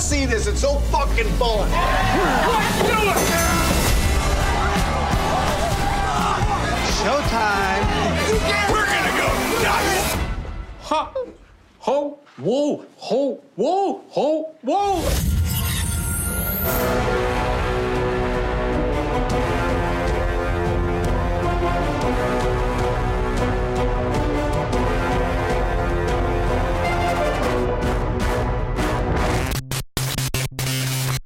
see this. It's so fucking fun. Let's do it! Showtime. We're gonna go nuts! Ha! Ho! Whoa! Ho! Whoa! Ho! Whoa!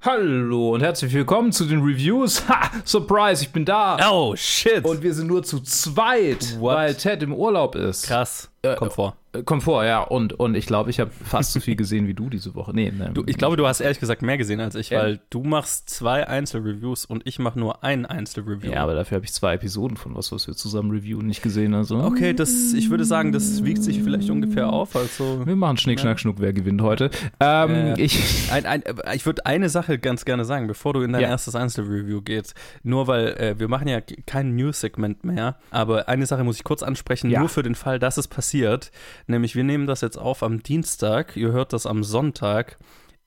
Hallo und herzlich willkommen zu den Reviews. Ha! Surprise, ich bin da. Oh, shit. Und wir sind nur zu zweit, What? weil Ted im Urlaub ist. Krass. Kommt vor. Komfort, ja. Und, und ich glaube, ich habe fast so viel gesehen wie du diese Woche. Nee, ne. Du, ich glaube, du hast ehrlich gesagt mehr gesehen als ich, Ja. weil du machst zwei Einzelreviews und ich mache nur ein Einzelreview. Ja, aber dafür habe ich zwei Episoden von was, was wir zusammen reviewen, nicht gesehen. Also. Okay, das, ich würde sagen, das wiegt sich vielleicht ungefähr auf. Also Wir machen Schnick, Schnack, Schnuck, wer gewinnt heute. Ähm, Äh, ich. ein, ein, äh, ich würde eine Sache ganz gerne sagen, bevor du in dein Ja. erstes Einzelreview gehst. Nur weil äh, wir machen ja kein News-Segment mehr, aber eine Sache muss ich kurz ansprechen, Ja. nur für den Fall, dass es passiert. Nämlich, wir nehmen das jetzt auf am Dienstag, ihr hört das am Sonntag.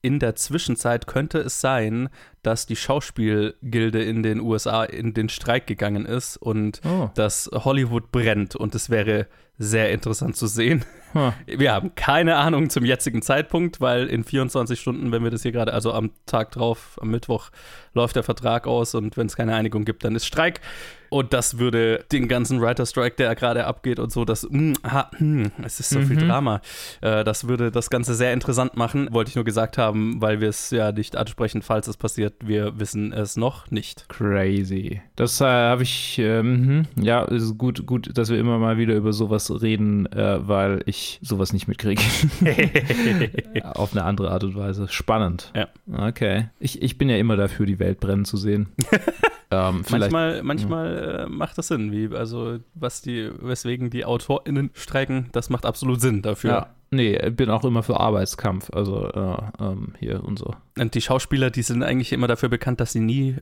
In der Zwischenzeit könnte es sein, dass die Schauspielgilde in den USA in den Streik gegangen ist und Oh. dass Hollywood brennt. Und es wäre sehr interessant zu sehen. Huh. Wir haben keine Ahnung zum jetzigen Zeitpunkt, weil in 24 Stunden, wenn wir das hier gerade, also am Tag drauf, am Mittwoch, läuft der Vertrag aus und wenn es keine Einigung gibt, dann ist Streik. Und das würde den ganzen Writer-Strike, der gerade abgeht und so, das, mm, ha, hm, es ist so viel Drama, äh, das würde das Ganze sehr interessant machen. Wollte ich nur gesagt haben, weil wir es ja nicht ansprechen, falls es passiert. Wir wissen es noch nicht. Crazy. Das äh, habe ich, ähm, hm, ja, ist gut, gut, dass wir immer mal wieder über sowas reden, äh, weil ich sowas nicht mitkriege. Auf eine andere Art und Weise. Spannend. Ja. Okay. Ich, ich bin ja immer dafür, die Welt brennen zu sehen. ähm, Manchmal, manchmal äh, macht das Sinn, wie, also was die, weswegen die AutorInnen streiken, das macht absolut Sinn dafür. ja. Nee, bin auch immer für Arbeitskampf. Also äh, ähm, hier und so. Und die Schauspieler, die sind eigentlich immer dafür bekannt, dass sie nie,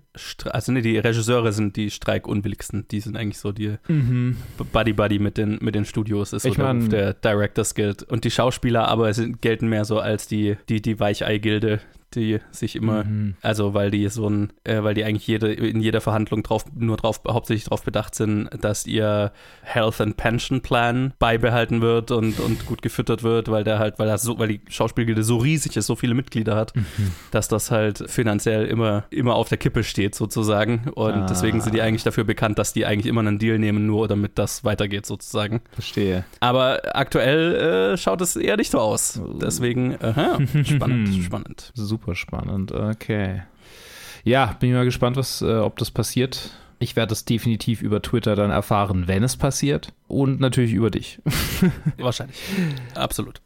also nee, die Regisseure sind die streikunwilligsten. Die sind eigentlich so die Buddy-Buddy mit den, mit den Studios, ist so Ich der mein- Ruf der Directors Guild. Und die Schauspieler aber sind, gelten mehr so als die, die, die Weichei-Gilde, die sich immer, Mhm. also weil die so ein, äh, weil die eigentlich jede, in jeder Verhandlung drauf, nur drauf, hauptsächlich darauf bedacht sind, dass ihr Health and Pension Plan beibehalten wird und, und gut gefüttert wird, weil der halt, weil das so, weil die Schauspielgilde so riesig ist, so viele Mitglieder hat, Mhm. dass das halt finanziell immer, immer auf der Kippe steht sozusagen. Und Ah. deswegen sind die eigentlich dafür bekannt, dass die eigentlich immer einen Deal nehmen, nur damit das weitergeht sozusagen. Verstehe. Aber aktuell äh, schaut es eher nicht so aus. Deswegen, aha, spannend, spannend. Super spannend. Okay. Ja, bin ich mal gespannt, was, äh, ob das passiert. Ich werde es definitiv über Twitter dann erfahren, wenn es passiert. Und natürlich über dich. Wahrscheinlich. Absolut.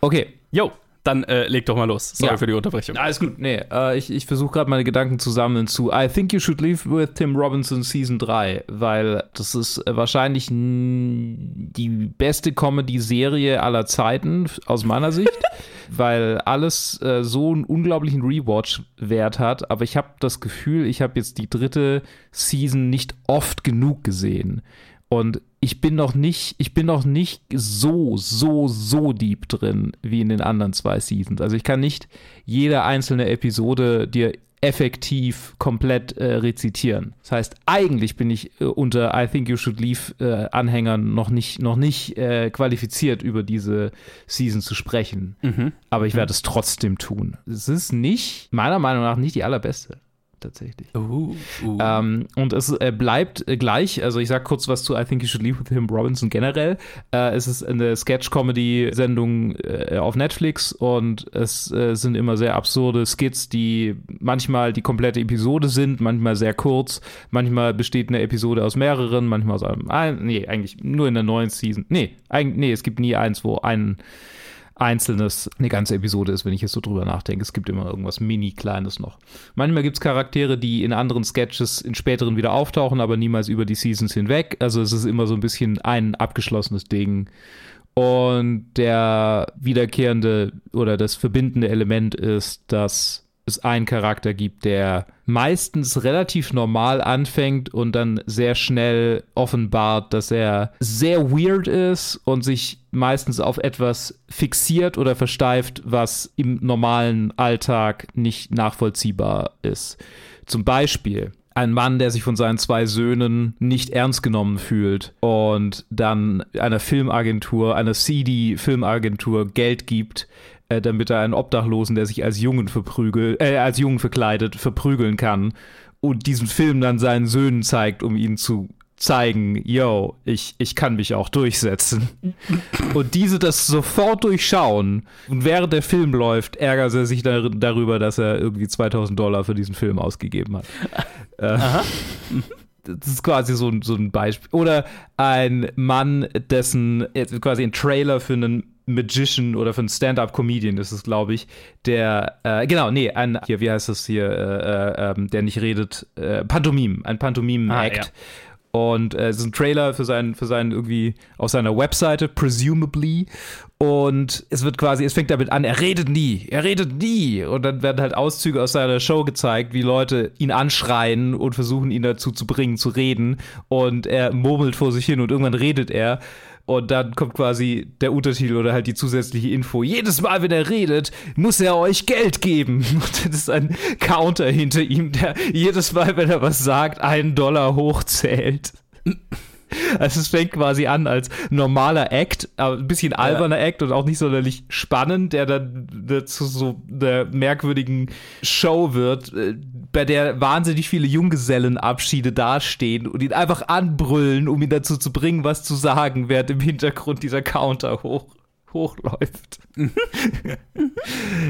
Okay. Jo, dann äh, leg doch mal los. Sorry Ja. für die Unterbrechung. Alles gut. Nee, äh, ich, ich versuche gerade meine Gedanken zu sammeln zu I Think You Should Leave with Tim Robinson Season 3, weil das ist äh, wahrscheinlich die beste Comedy-Serie aller Zeiten aus meiner Sicht, weil alles äh, so einen unglaublichen Rewatch-Wert hat. Aber ich habe das Gefühl, ich habe jetzt die dritte Season nicht oft genug gesehen. Und ich bin noch nicht, ich bin noch nicht so, so, so deep drin wie in den anderen zwei Seasons. Also ich kann nicht jede einzelne Episode dir effektiv komplett äh, rezitieren. Das heißt, eigentlich bin ich äh, unter I Think You Should Leave äh, Anhängern noch nicht, noch nicht äh, qualifiziert, über diese Season zu sprechen. Aber ich werde es trotzdem tun. Es ist nicht, meiner Meinung nach, nicht die allerbeste. Tatsächlich. Uh, uh. Ähm, und es äh, bleibt äh, gleich, also ich sag kurz was zu I Think You Should Leave with Him Robinson generell. Äh, es ist eine Sketch-Comedy-Sendung äh, auf Netflix und es äh, sind immer sehr absurde Skits, die manchmal die komplette Episode sind, manchmal sehr kurz, manchmal besteht eine Episode aus mehreren, manchmal aus einem, ein, nee, eigentlich nur in der neuen Season. Nee, eigentlich, nee, es gibt nie eins, wo ein einzelnes eine ganze Episode ist, wenn ich jetzt so drüber nachdenke. Es gibt immer irgendwas mini-kleines noch. Manchmal gibt es Charaktere, die in anderen Sketches in späteren wieder auftauchen, aber niemals über die Seasons hinweg. Also es ist immer so ein bisschen ein abgeschlossenes Ding. Und der wiederkehrende oder das verbindende Element ist, dass es einen Charakter gibt, der meistens relativ normal anfängt und dann sehr schnell offenbart, dass er sehr weird ist und sich meistens auf etwas fixiert oder versteift, was im normalen Alltag nicht nachvollziehbar ist. Zum Beispiel ein Mann, der sich von seinen zwei Söhnen nicht ernst genommen fühlt und dann einer Filmagentur, einer CD-Filmagentur Geld gibt, äh, damit er einen Obdachlosen, der sich als Jungen verprügelt, äh, als Jungen verkleidet, verprügeln kann und diesen Film dann seinen Söhnen zeigt, um ihn zu zeigen, yo, ich, ich kann mich auch durchsetzen. und diese das sofort durchschauen und während der Film läuft, ärgert er sich dar darüber, dass er irgendwie 2000 Dollar für diesen Film ausgegeben hat. äh, das ist quasi so, so ein Beispiel. Oder ein Mann, dessen quasi ein Trailer für einen Magician oder für einen Stand-up-Comedian ist es, glaube ich, der, äh, genau, nee, ein, hier, wie heißt das hier, äh, äh, der nicht redet, äh, Pantomime, ein Pantomime-Act. Ah, ja. Und äh, es ist ein Trailer für seinen, für seinen irgendwie auf seiner Webseite, presumably. Und es wird quasi, es fängt damit an, er redet nie, er redet nie. Und dann werden halt Auszüge aus seiner Show gezeigt, wie Leute ihn anschreien und versuchen, ihn dazu zu bringen, zu reden. Und er murmelt vor sich hin und irgendwann redet er. Und dann kommt quasi der Untertitel oder halt die zusätzliche Info. Jedes Mal, wenn er redet, muss er euch Geld geben. Und das ist ein Counter hinter ihm, der jedes Mal, wenn er was sagt, einen Dollar hochzählt. Also es fängt quasi an als normaler Act, aber ein bisschen alberner ja. Act und auch nicht sonderlich spannend, der dann zu so einer merkwürdigen Show wird, äh, bei der wahnsinnig viele Junggesellenabschiede dastehen und ihn einfach anbrüllen, um ihn dazu zu bringen, was zu sagen, während im Hintergrund dieser Counter hoch hochläuft.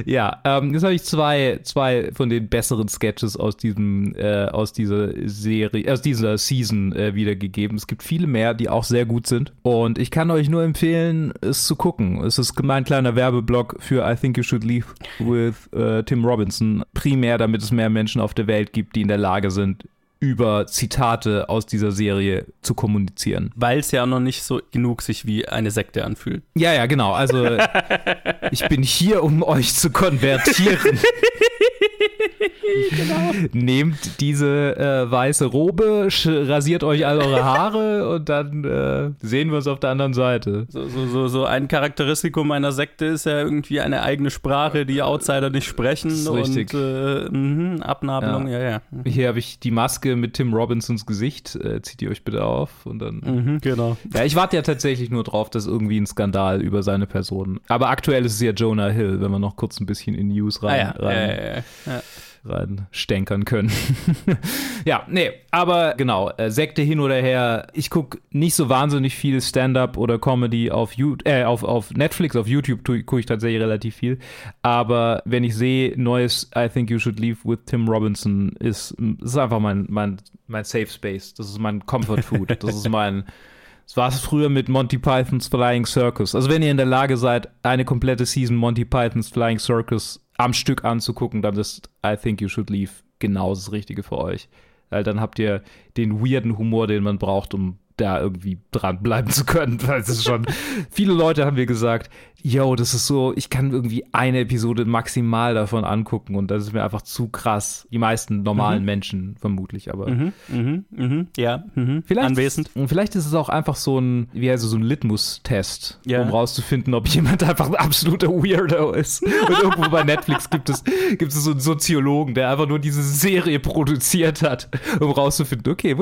ja, ähm, jetzt habe ich zwei, zwei von den besseren Sketches aus diesem, äh, aus dieser Serie, aus dieser Season äh, wiedergegeben. Es gibt viele mehr, die auch sehr gut sind. Und ich kann euch nur empfehlen, es zu gucken. Es ist mein kleiner Werbeblock für I Think You Should Leave with äh, Tim Robinson. Primär, damit es mehr Menschen auf der Welt gibt, die in der Lage sind, über Zitate aus dieser Serie zu kommunizieren. Weil es ja noch nicht so genug sich wie eine Sekte anfühlt. Ja, ja, genau. Also ich bin hier, um euch zu konvertieren. genau. Nehmt diese äh, weiße Robe, rasiert euch all eure Haare und dann äh, sehen wir uns auf der anderen Seite. So, so, so, so, ein Charakteristikum einer Sekte ist ja irgendwie eine eigene Sprache, die Outsider nicht sprechen. Das ist richtig. Und, äh, mh, Abnabelung, ja, ja. ja. Hier habe ich die Maske mit Tim Robinsons Gesicht. Äh, zieht ihr euch bitte auf und dann. Mhm, genau. Ja, ich warte ja tatsächlich nur drauf, dass irgendwie ein Skandal über seine Person. Aber aktuell ist es ja Jonah Hill, wenn wir noch kurz ein bisschen in News rein. Ah, ja. rein ja, ja, ja reinstänkern können. ja, nee, aber genau, äh, Sekte hin oder her. Ich gucke nicht so wahnsinnig viel Stand-up oder Comedy auf, äh, auf, auf Netflix, auf YouTube gucke ich tatsächlich relativ viel. Aber wenn ich sehe, neues I Think You Should Leave with Tim Robinson ist, ist einfach mein, mein, mein Safe Space. Das ist mein Comfort Food. Das ist mein. Das war es früher mit Monty Pythons Flying Circus. Also wenn ihr in der Lage seid, eine komplette Season Monty Pythons Flying Circus am Stück anzugucken, dann ist I Think You Should Leave genau das Richtige für euch. Weil dann habt ihr den weirden Humor, den man braucht, um da irgendwie dranbleiben zu können. Weil es ist schon, viele Leute haben mir gesagt, yo, das ist so, ich kann irgendwie eine Episode maximal davon angucken und das ist mir einfach zu krass. Die meisten normalen mhm. Menschen vermutlich, aber. Mhm, mhm, mhm, ja, mhm. Vielleicht, anwesend. Vielleicht ist es auch einfach so ein, wie heißt so ein Litmus-Test, ja. um rauszufinden, ob jemand einfach ein absoluter Weirdo ist. und irgendwo bei Netflix gibt es, gibt es so einen Soziologen, der einfach nur diese Serie produziert hat, um rauszufinden, okay,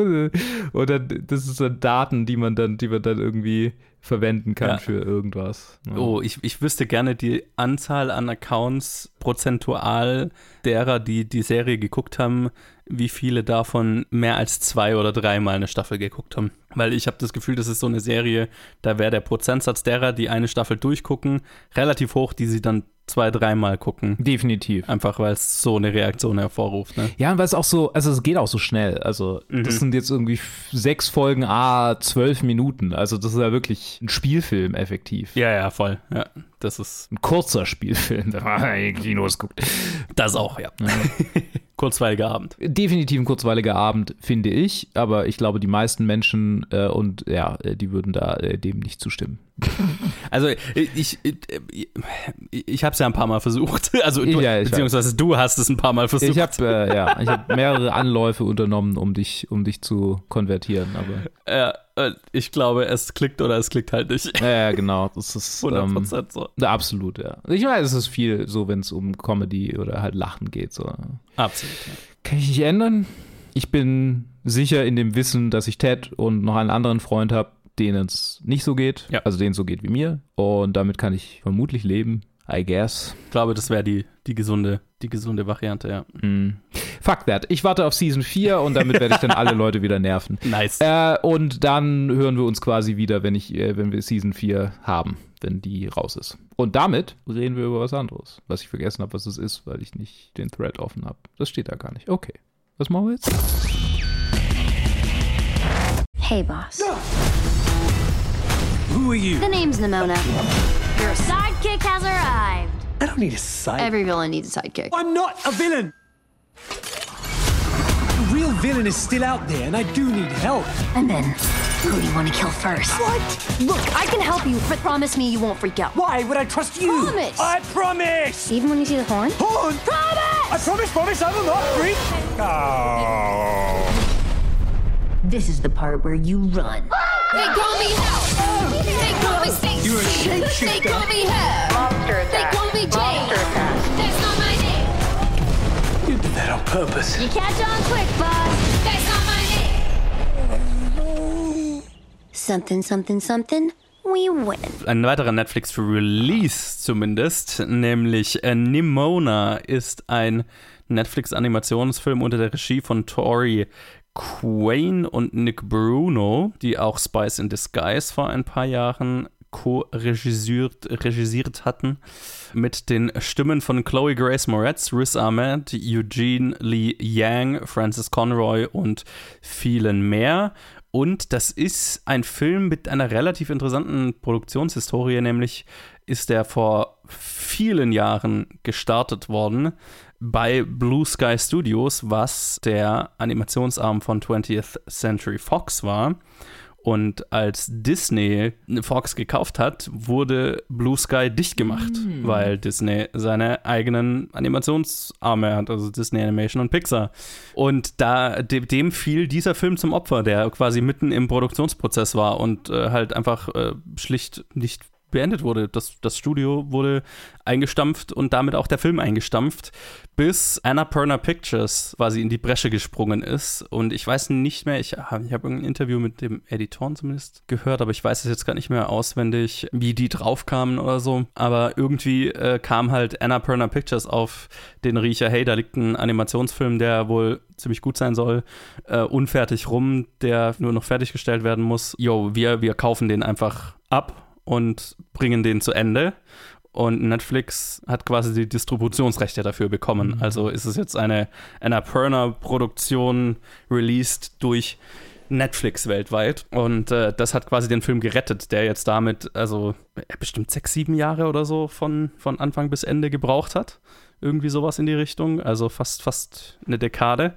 oder das ist dann Daten, die man dann, die man dann irgendwie verwenden kann ja. für irgendwas. Ja. Oh, ich, ich wüsste gerne die Anzahl an Accounts prozentual derer, die die Serie geguckt haben, wie viele davon mehr als zwei oder dreimal eine Staffel geguckt haben. Weil ich habe das Gefühl, das ist so eine Serie, da wäre der Prozentsatz derer, die eine Staffel durchgucken, relativ hoch, die sie dann zwei, dreimal gucken. Definitiv. Einfach weil es so eine Reaktion hervorruft. Ne? Ja, und weil es auch so, also es geht auch so schnell. Also mhm. das sind jetzt irgendwie sechs Folgen, ah, zwölf Minuten. Also das ist ja wirklich ein Spielfilm effektiv. Ja, ja, voll. Ja, das ist ein kurzer Spielfilm, wenn man in Kinos guckt. Das auch, ja. ja. kurzweiliger Abend. Definitiv ein kurzweiliger Abend, finde ich. Aber ich glaube, die meisten Menschen äh, und ja, äh, die würden da äh, dem nicht zustimmen. Also ich, ich, ich habe es ja ein paar Mal versucht. Also du, Ja, beziehungsweise du hast es ein paar Mal versucht. Ich habe äh, ja, ich habe mehrere Anläufe unternommen, um dich, um dich zu konvertieren, aber Ja, äh, ich glaube, es klickt oder es klickt halt nicht. ja, genau, das ist 100 ähm, so. absolut, ja. Ich meine, es ist viel so, wenn es um Comedy oder halt Lachen geht, so. Absolut. Ja. Kann ich nicht ändern. Ich bin sicher in dem Wissen, dass ich Ted und noch einen anderen Freund habe, denen es nicht so geht, Ja. also denen es so geht wie mir und damit kann ich vermutlich leben, I guess. Ich glaube, das wäre die, die, gesunde, die gesunde Variante, ja. Mm. Fuck that. Ich warte auf Season 4 und damit werde ich dann alle Leute wieder nerven. Nice. Äh, und dann hören wir uns quasi wieder, wenn ich, äh, wenn wir Season 4 haben, wenn die raus ist. Und damit reden wir über was anderes, was ich vergessen habe, was es ist, weil ich nicht den Thread offen habe. Das steht da gar nicht. Okay. Was machen wir jetzt? Hey, boss. Who are you? The name's Nimona. Your sidekick has arrived. I don't need a sidekick. Every villain needs a sidekick. I'm not a villain. The real villain is still out there, and I do need help. And then, who do you want to kill first? What? Look, I can help you, but promise me you won't freak out. Why would I trust you? Promise. I promise. Even when you see the horn? Horn. Promise! I promise, promise, I will not freak. Oh. This is the part where you run. They call me Hell. They call me Stacy. You're a shapeshifter. They call me Hell. Monster They attack. call me Jane. Monster attack. That's not my name. You did that on purpose. You catch on quick, boss. That's not my name. Something, something, something. We win. Ein weiterer Netflix-Release zumindest, nämlich äh, Nimona ist ein Netflix-Animationsfilm unter der Regie von Tori Quain und Nick Bruno, die auch Spice in Disguise vor ein paar Jahren co-regisiert regisiert hatten, mit den Stimmen von Chloe Grace Moretz, Riz Ahmed, Eugene Lee Yang, Francis Conroy und vielen mehr. Und das ist ein Film mit einer relativ interessanten Produktionshistorie, nämlich ist der vor vielen Jahren gestartet worden bei Blue Sky Studios, was der Animationsarm von 20th Century Fox war. Und als Disney Fox gekauft hat, wurde Blue Sky dicht gemacht, weil Disney seine eigenen Animationsarme hat, also Disney Animation und Pixar. Und da de- dem fiel dieser Film zum Opfer, der quasi mitten im Produktionsprozess war und äh, halt einfach äh, schlicht nicht beendet wurde. Das, das Studio wurde eingestampft und damit auch der Film eingestampft, bis Annapurna Pictures quasi in die Bresche gesprungen ist. Und ich weiß nicht mehr, ich, hab- ich habe irgendein Interview mit dem Editoren zumindest gehört, aber ich weiß es jetzt gar nicht mehr auswendig, wie die draufkamen oder so. Aber irgendwie äh, kam halt Annapurna Pictures auf den Riecher, hey, da liegt ein Animationsfilm, der wohl ziemlich gut sein soll, äh, unfertig rum, der nur noch fertiggestellt werden muss. Jo, wir, wir kaufen den einfach ab und bringen den zu Ende. Und Netflix hat quasi die Distributionsrechte dafür bekommen. Also ist es jetzt eine Annapurna-Produktion released durch Netflix weltweit. Und äh, das hat quasi den Film gerettet, der jetzt damit, also äh, bestimmt sechs, sieben Jahre oder so von, von Anfang bis Ende gebraucht hat. Irgendwie sowas in die Richtung. Also fast, fast eine Dekade.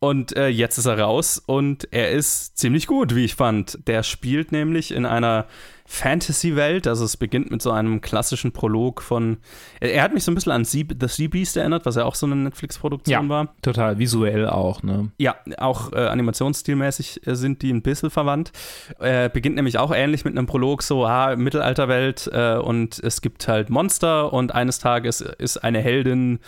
Und äh, jetzt ist er raus und er ist ziemlich gut, wie ich fand. Der spielt nämlich in einer Fantasy-Welt. Also es beginnt mit so einem klassischen Prolog von. Er, er hat mich so ein bisschen an Sea, The Sea Beast erinnert, was ja auch so eine Netflix-Produktion war. total visuell auch, ne? Ja, auch äh, animationsstilmäßig äh, sind die ein bisschen verwandt. Äh, beginnt nämlich auch ähnlich mit einem Prolog, so, ah, Mittelalterwelt äh, und es gibt halt Monster und eines Tages ist eine Heldin,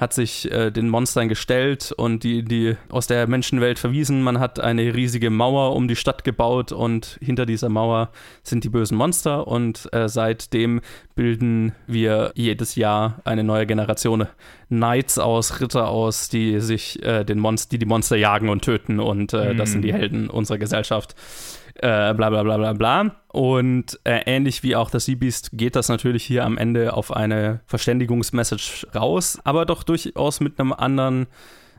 hat sich äh, den Monstern gestellt und die, die aus der Menschenwelt verwiesen. Man hat eine riesige Mauer um die Stadt gebaut und hinter dieser Mauer sind die bösen Monster und äh, seitdem bilden wir jedes Jahr eine neue Generation Knights aus, Ritter aus, die sich äh, den Monst die die Monster jagen und töten und äh, das sind die Helden unserer Gesellschaft. Äh, bla bla bla bla bla. Und äh, ähnlich wie auch das Sea geht das natürlich hier am Ende auf eine Verständigungsmessage raus, aber doch durchaus mit einem anderen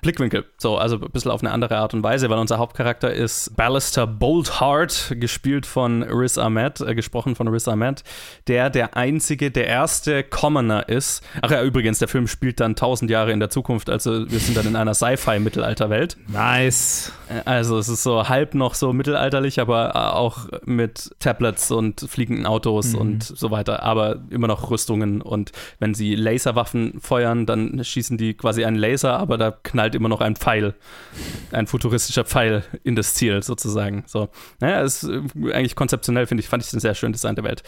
Blickwinkel. So, also ein bisschen auf eine andere Art und Weise, weil unser Hauptcharakter ist Ballister Boltheart, gespielt von Riz Ahmed, äh, gesprochen von Riz Ahmed, der der einzige, der erste Commoner ist. Ach ja, übrigens, der Film spielt dann tausend Jahre in der Zukunft, also wir sind dann in einer Sci-Fi-Mittelalterwelt. Nice. Äh, Also es ist so halb noch so mittelalterlich, aber äh, auch mit Tablets und fliegenden Autos und so weiter, aber immer noch Rüstungen und wenn sie Laserwaffen feuern, dann schießen die quasi einen Laser, aber da knallt immer noch ein Pfeil, ein futuristischer Pfeil in das Ziel sozusagen. So, naja, ist äh, eigentlich konzeptionell finde ich, fand ich ein sehr schön Design der Welt.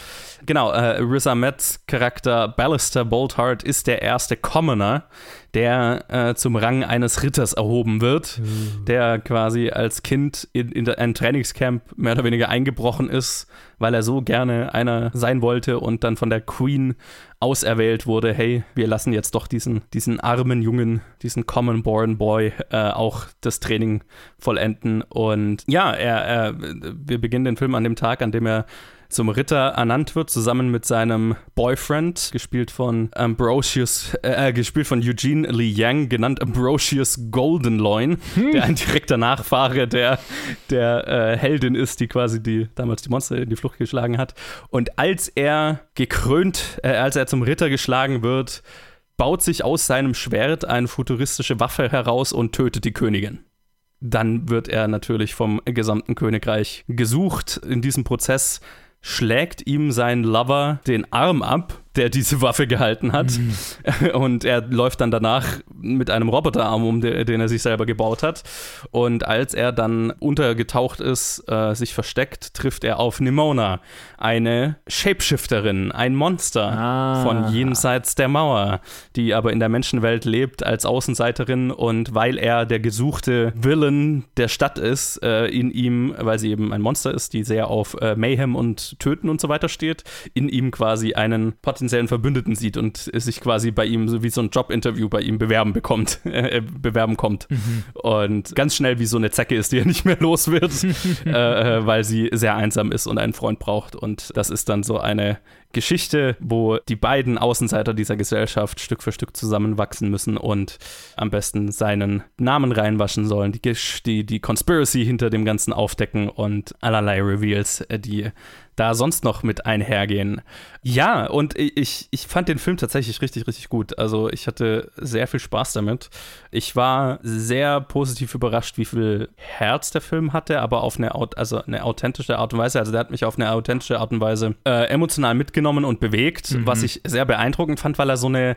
Genau, äh, Riz Ahmeds Charakter Ballister Boltheart ist der erste Commoner, der äh, zum Rang eines Ritters erhoben wird, der quasi als Kind in, in ein Trainingscamp mehr oder weniger eingebrochen ist, weil er so gerne einer sein wollte und dann von der Queen auserwählt wurde, hey, wir lassen jetzt doch diesen, diesen armen Jungen, diesen Common Born Boy äh, auch das Training vollenden. Und ja, er, er, wir beginnen den Film an dem Tag, an dem er zum Ritter ernannt wird, zusammen mit seinem Boyfriend, gespielt von Ambrosius, äh, gespielt von Eugene Lee Yang, genannt Ambrosius Goldenloin, der ein direkter Nachfahre der, der äh, Heldin ist, die quasi die damals die Monster in die Flucht geschlagen hat. Und als er gekrönt, äh, als er zum Ritter geschlagen wird, baut sich aus seinem Schwert eine futuristische Waffe heraus und tötet die Königin dann wird er natürlich vom gesamten Königreich gesucht. In diesem Prozess schlägt ihm sein Lover den Arm ab, der diese Waffe gehalten hat. Und er läuft dann danach mit einem Roboterarm um, de- den er sich selber gebaut hat. Und als er dann untergetaucht ist, äh, sich versteckt, trifft er auf Nimona, eine Shapeshifterin, ein Monster Ah. von jenseits der Mauer, die aber in der Menschenwelt lebt als Außenseiterin und weil er der gesuchte Villain der Stadt ist, äh, in ihm, weil sie eben ein Monster ist, die sehr auf äh, Mayhem und Töten und so weiter steht, in ihm quasi einen potenziellen Verbündeten sieht und sich quasi bei ihm so wie so ein Jobinterview bei ihm bewerben bekommt, äh, bewerben kommt. Und ganz schnell wie so eine Zecke ist, die er nicht mehr los wird, äh, äh, weil sie sehr einsam ist und einen Freund braucht. Und das ist dann so eine Geschichte, wo die beiden Außenseiter dieser Gesellschaft Stück für Stück zusammenwachsen müssen und am besten seinen Namen reinwaschen sollen, die, die, die Conspiracy hinter dem Ganzen aufdecken und allerlei Reveals, äh, die da sonst noch mit einhergehen. Ja, und ich, ich fand den Film tatsächlich richtig, richtig gut. Also ich hatte sehr viel Spaß damit. Ich war sehr positiv überrascht, wie viel Herz der Film hatte, aber auf eine, also eine authentische Art und Weise. Also der hat mich auf eine authentische Art und Weise äh, emotional mitgenommen und bewegt, was ich sehr beeindruckend fand, weil er so eine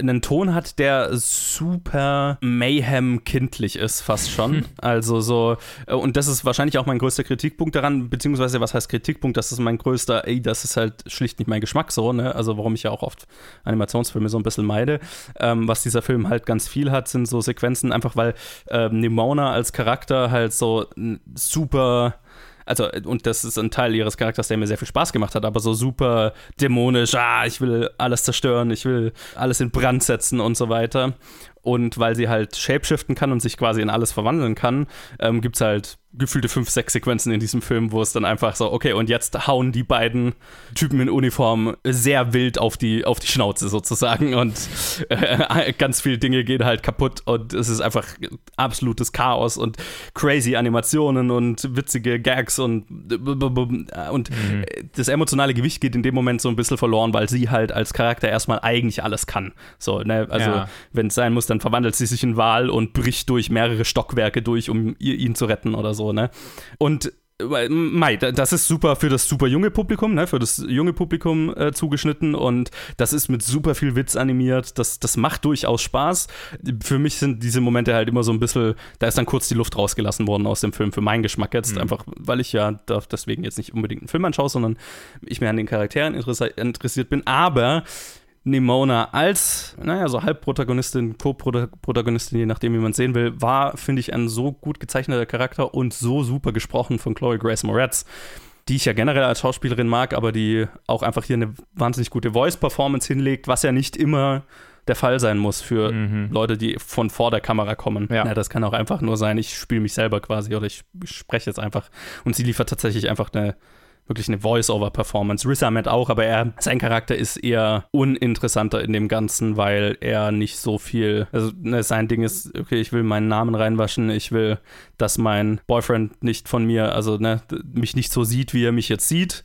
einen Ton hat, der super Mayhem-kindlich ist, fast schon. Also so, äh, und das ist wahrscheinlich auch mein größter Kritikpunkt daran, beziehungsweise was heißt Kritikpunkt? Das ist mein größter, ey, das ist halt schlicht nicht mein Geschmack so, ne? Also warum ich ja auch oft Animationsfilme so ein bisschen meide. Ähm, was dieser Film halt ganz viel hat, sind so Sequenzen, einfach weil ähm, Nimona als Charakter halt so super also, und das ist ein Teil ihres Charakters, der mir sehr viel Spaß gemacht hat, aber so super dämonisch, ah, ich will alles zerstören, ich will alles in Brand setzen und so weiter. Und weil sie halt shapeshiften kann und sich quasi in alles verwandeln kann, ähm, gibt es halt gefühlte fünf, sechs Sequenzen in diesem Film, wo es dann einfach so, okay, und jetzt hauen die beiden Typen in Uniform sehr wild auf die, auf die Schnauze sozusagen und äh, ganz viele Dinge gehen halt kaputt und es ist einfach absolutes Chaos und crazy Animationen und witzige Gags und, und das emotionale Gewicht geht in dem Moment so ein bisschen verloren, weil sie halt als Charakter erstmal eigentlich alles kann. So, ne, also Ja. wenn es sein muss, dann verwandelt sie sich in Wal und bricht durch mehrere Stockwerke durch, um ihn zu retten oder so, ne? Und Mai, da- das ist super für das super junge Publikum, ne, für das junge Publikum äh, zugeschnitten und das ist mit super viel Witz animiert. Das, das macht durchaus Spaß. Für mich sind diese Momente halt immer so ein bisschen, da ist dann kurz die Luft rausgelassen worden aus dem Film, für meinen Geschmack jetzt. Einfach, weil ich ja deswegen jetzt nicht unbedingt einen Film anschaue, sondern ich mir an den Charakteren interessiert bin. Aber Nimona als, naja, so Halbprotagonistin, Co-Protagonistin, je nachdem, wie man es sehen will, war, finde ich, ein so gut gezeichneter Charakter und so super gesprochen von Chloe Grace Moretz, die ich ja generell als Schauspielerin mag, aber die auch einfach hier eine wahnsinnig gute Voice-Performance hinlegt, was ja nicht immer der Fall sein muss für Leute, die von vor der Kamera kommen. Ja. das kann auch einfach nur sein, ich spiele mich selber quasi oder ich spreche jetzt einfach. Und sie liefert tatsächlich einfach eine wirklich eine Voice-Over-Performance. Riz Ahmed auch, aber er, sein Charakter ist eher uninteressanter in dem Ganzen, weil er nicht so viel, also ne, sein Ding ist, okay, ich will meinen Namen reinwaschen, ich will, dass mein Boyfriend nicht von mir, also ne, mich nicht so sieht, wie er mich jetzt sieht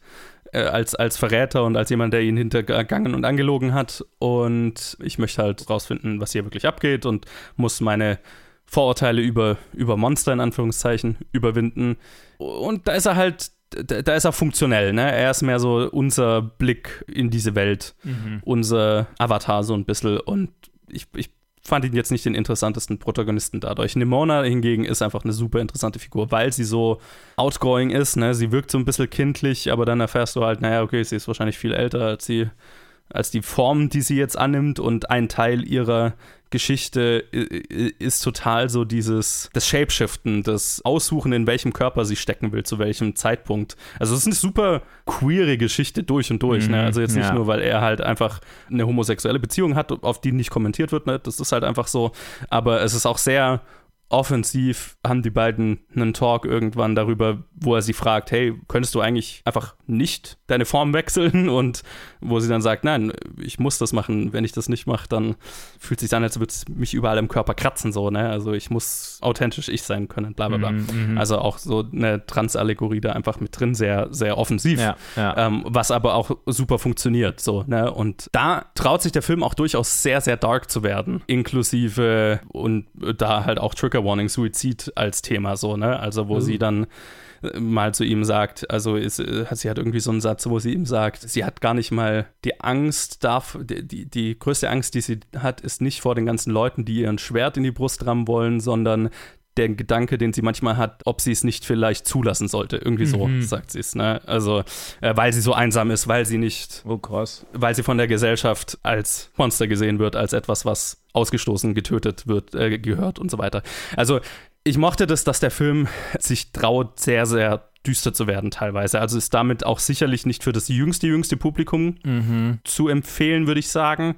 äh, als, als Verräter und als jemand, der ihn hintergangen und angelogen hat. Und ich möchte halt rausfinden, was hier wirklich abgeht und muss meine Vorurteile über, über Monster in Anführungszeichen überwinden. Und da ist er halt, da, ist er funktionell, ne? Er ist mehr so unser Blick in diese Welt, unser Avatar so ein bisschen. Und ich, ich fand ihn jetzt nicht den interessantesten Protagonisten dadurch. Nimona hingegen ist einfach eine super interessante Figur, weil sie so outgoing ist, ne? Sie wirkt so ein bisschen kindlich, aber dann erfährst du halt, naja, okay, sie ist wahrscheinlich viel älter als sie, als die Form, die sie jetzt annimmt und ein Teil ihrer Geschichte ist total so dieses, das Shapeshiften, das Aussuchen, in welchem Körper sie stecken will, zu welchem Zeitpunkt. Also es ist eine super queere Geschichte durch und durch, ne? Also jetzt nicht ja. nur, weil er halt einfach eine homosexuelle Beziehung hat, auf die nicht kommentiert wird, ne? Das ist halt einfach so. Aber es ist auch sehr offensiv haben die beiden einen Talk irgendwann darüber, wo er sie fragt, hey, könntest du eigentlich einfach nicht deine Form wechseln? Und wo sie dann sagt, nein, ich muss das machen. Wenn ich das nicht mache, dann fühlt es sich an, als würde es mich überall im Körper kratzen, so, ne? Also ich muss authentisch ich sein können, bla bla bla. Mhm, Also auch so eine Transallegorie da einfach mit drin, sehr, sehr offensiv. Ja, ja. Ähm, was aber auch super funktioniert, so, ne? Und da traut sich der Film auch durchaus sehr, sehr dark zu werden, inklusive und da halt auch Trigger Warning Suizid als Thema, so, ne? Also wo sie dann äh, mal zu ihm sagt, also ist, äh, sie hat irgendwie so einen Satz, wo sie ihm sagt, sie hat gar nicht mal die Angst darf, die, die, größte Angst, die sie hat, ist nicht vor den ganzen Leuten, die ihren Schwert in die Brust rammen wollen, sondern der Gedanke, den sie manchmal hat, ob sie es nicht vielleicht zulassen sollte. Irgendwie so, sagt sie es. Ne? Also, äh, weil sie so einsam ist, weil sie nicht, Oh, krass. weil sie von der Gesellschaft als Monster gesehen wird, als etwas, was ausgestoßen, getötet wird, äh, gehört und so weiter. Also, ich mochte das, dass der Film sich traut, sehr, sehr düster zu werden teilweise. Also ist damit auch sicherlich nicht für das jüngste, jüngste Publikum zu empfehlen, würde ich sagen.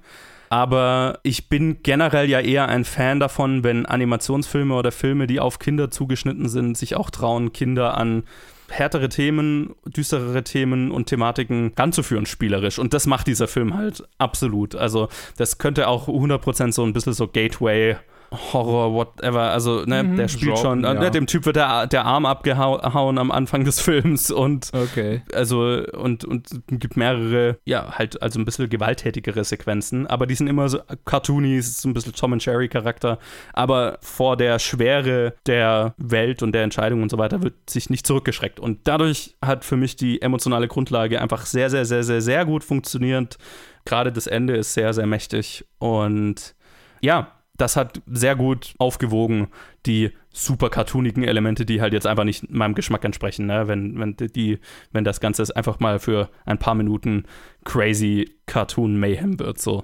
Aber ich bin generell ja eher ein Fan davon, wenn Animationsfilme oder Filme, die auf Kinder zugeschnitten sind, sich auch trauen, Kinder an härtere Themen, düsterere Themen und Thematiken ranzuführen, spielerisch. Und das macht dieser Film halt absolut. Also, das könnte auch 100% so ein bisschen so Gateway. Horror, whatever, also ne, der spielt Genre, schon, ja. äh, dem Typ wird der, der Arm abgehauen am Anfang des Films und Okay. also und, und gibt mehrere, ja, halt also ein bisschen gewalttätigere Sequenzen, aber die sind immer so cartoony, es ist so ein bisschen Tom and Jerry Charakter, aber vor der Schwere der Welt und der Entscheidung und so weiter wird sich nicht zurückgeschreckt und dadurch hat für mich die emotionale Grundlage einfach sehr, sehr, sehr, sehr, sehr gut funktioniert. Gerade das Ende ist sehr, sehr mächtig und ja, das hat sehr gut aufgewogen die super cartoonigen Elemente, die halt jetzt einfach nicht meinem Geschmack entsprechen, ne? wenn, wenn, die, wenn das Ganze einfach mal für ein paar Minuten crazy Cartoon Mayhem wird. So.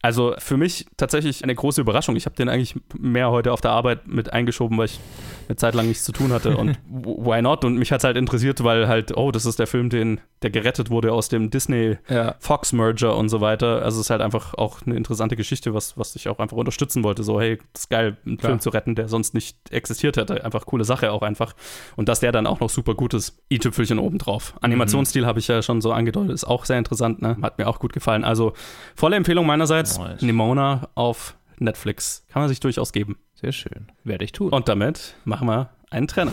Also für mich tatsächlich eine große Überraschung. Ich habe den eigentlich mehr heute auf der Arbeit mit eingeschoben, weil ich eine Zeit lang nichts zu tun hatte und why not? Und mich hat es halt interessiert, weil halt, oh, das ist der Film, den, der gerettet wurde aus dem Disney Ja. Fox Merger und so weiter. Also es ist halt einfach auch eine interessante Geschichte, was, was ich auch einfach unterstützen wollte. So, hey, das ist geil, einen Klar. Film zu retten, der sonst nicht existiert hätte. Einfach coole Sache auch einfach. Und dass der dann auch noch super gut ist. i-Tüpfelchen obendrauf. Animationsstil habe ich ja schon so angedeutet, ist auch sehr interessant, ne? Hat mir auch gut gefallen. Also volle Empfehlung meinerseits. Nice. Nimona auf Netflix. Kann man sich durchaus geben. Sehr schön. Werde ich tun. Und damit machen wir einen Trenner.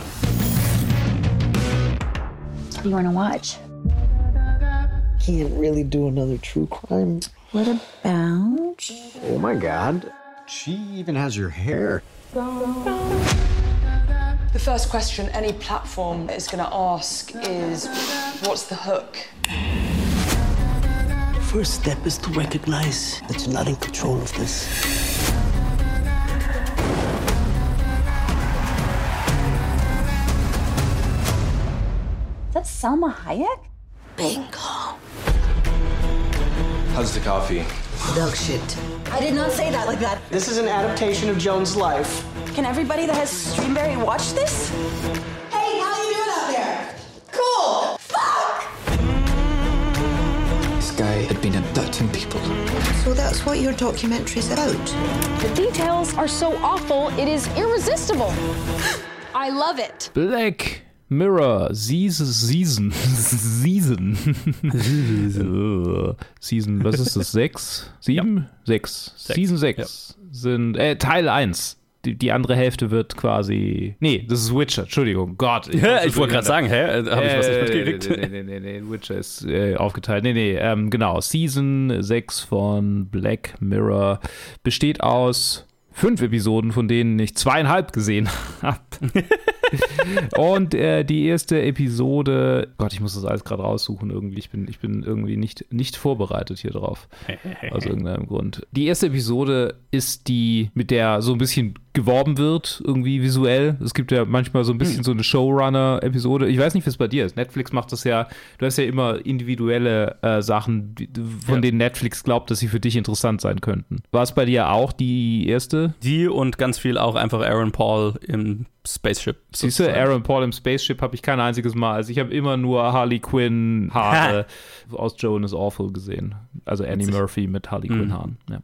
What do you want to watch? Can't really do another true crime. What about? Oh my god. She even has your hair. The first question any platform is going to ask is what's the hook? First step is to recognize that you're not in control of this. Is that Selma Hayek? Bingo. How's the coffee? Dog shit. I did not say that like that. This is an adaptation of Joan's life. Can everybody that has Streamberry watch this? Hey, how are you doing out there? Cool. Fuck! This guy had been abducting people. So that's what your documentary's about. The details are so awful, it is irresistible. I love it. Black Mirror, Season, Season, Season, Season, was ist das, sechs, sieben, sechs, Season sechs sind, äh, Teil 1. Die, die andere Hälfte wird quasi, nee, das ist Witcher, Entschuldigung, Gott. Ja, ich wollte gerade sagen, hä, habe ich was nicht mitgekriegt? Nee, nee, nee, nee, Witcher ist äh, aufgeteilt. Nee, nee, ähm, genau, Season 6 von Black Mirror besteht aus fünf Episoden, von denen ich zweieinhalb gesehen habe. und äh, die erste Episode, Gott, ich muss das alles gerade raussuchen irgendwie. Ich bin, ich bin irgendwie nicht, nicht vorbereitet hier drauf. aus irgendeinem Grund. Die erste Episode ist die, mit der so ein bisschen geworben wird, irgendwie visuell. Es gibt ja manchmal so ein bisschen so eine Showrunner-Episode. Ich weiß nicht, wie es bei dir ist. Netflix macht das ja, du hast ja immer individuelle äh, Sachen, von Ja. denen Netflix glaubt, dass sie für dich interessant sein könnten. War es bei dir auch die erste? Die und ganz viel auch einfach Aaron Paul im Spaceship. Siehst du. Aaron Paul im Spaceship habe ich kein einziges Mal. Also ich habe immer nur Harley Quinn Haare aus Joan is Awful gesehen. Also Annie Murphy mit Harley Quinn Haaren. Ja.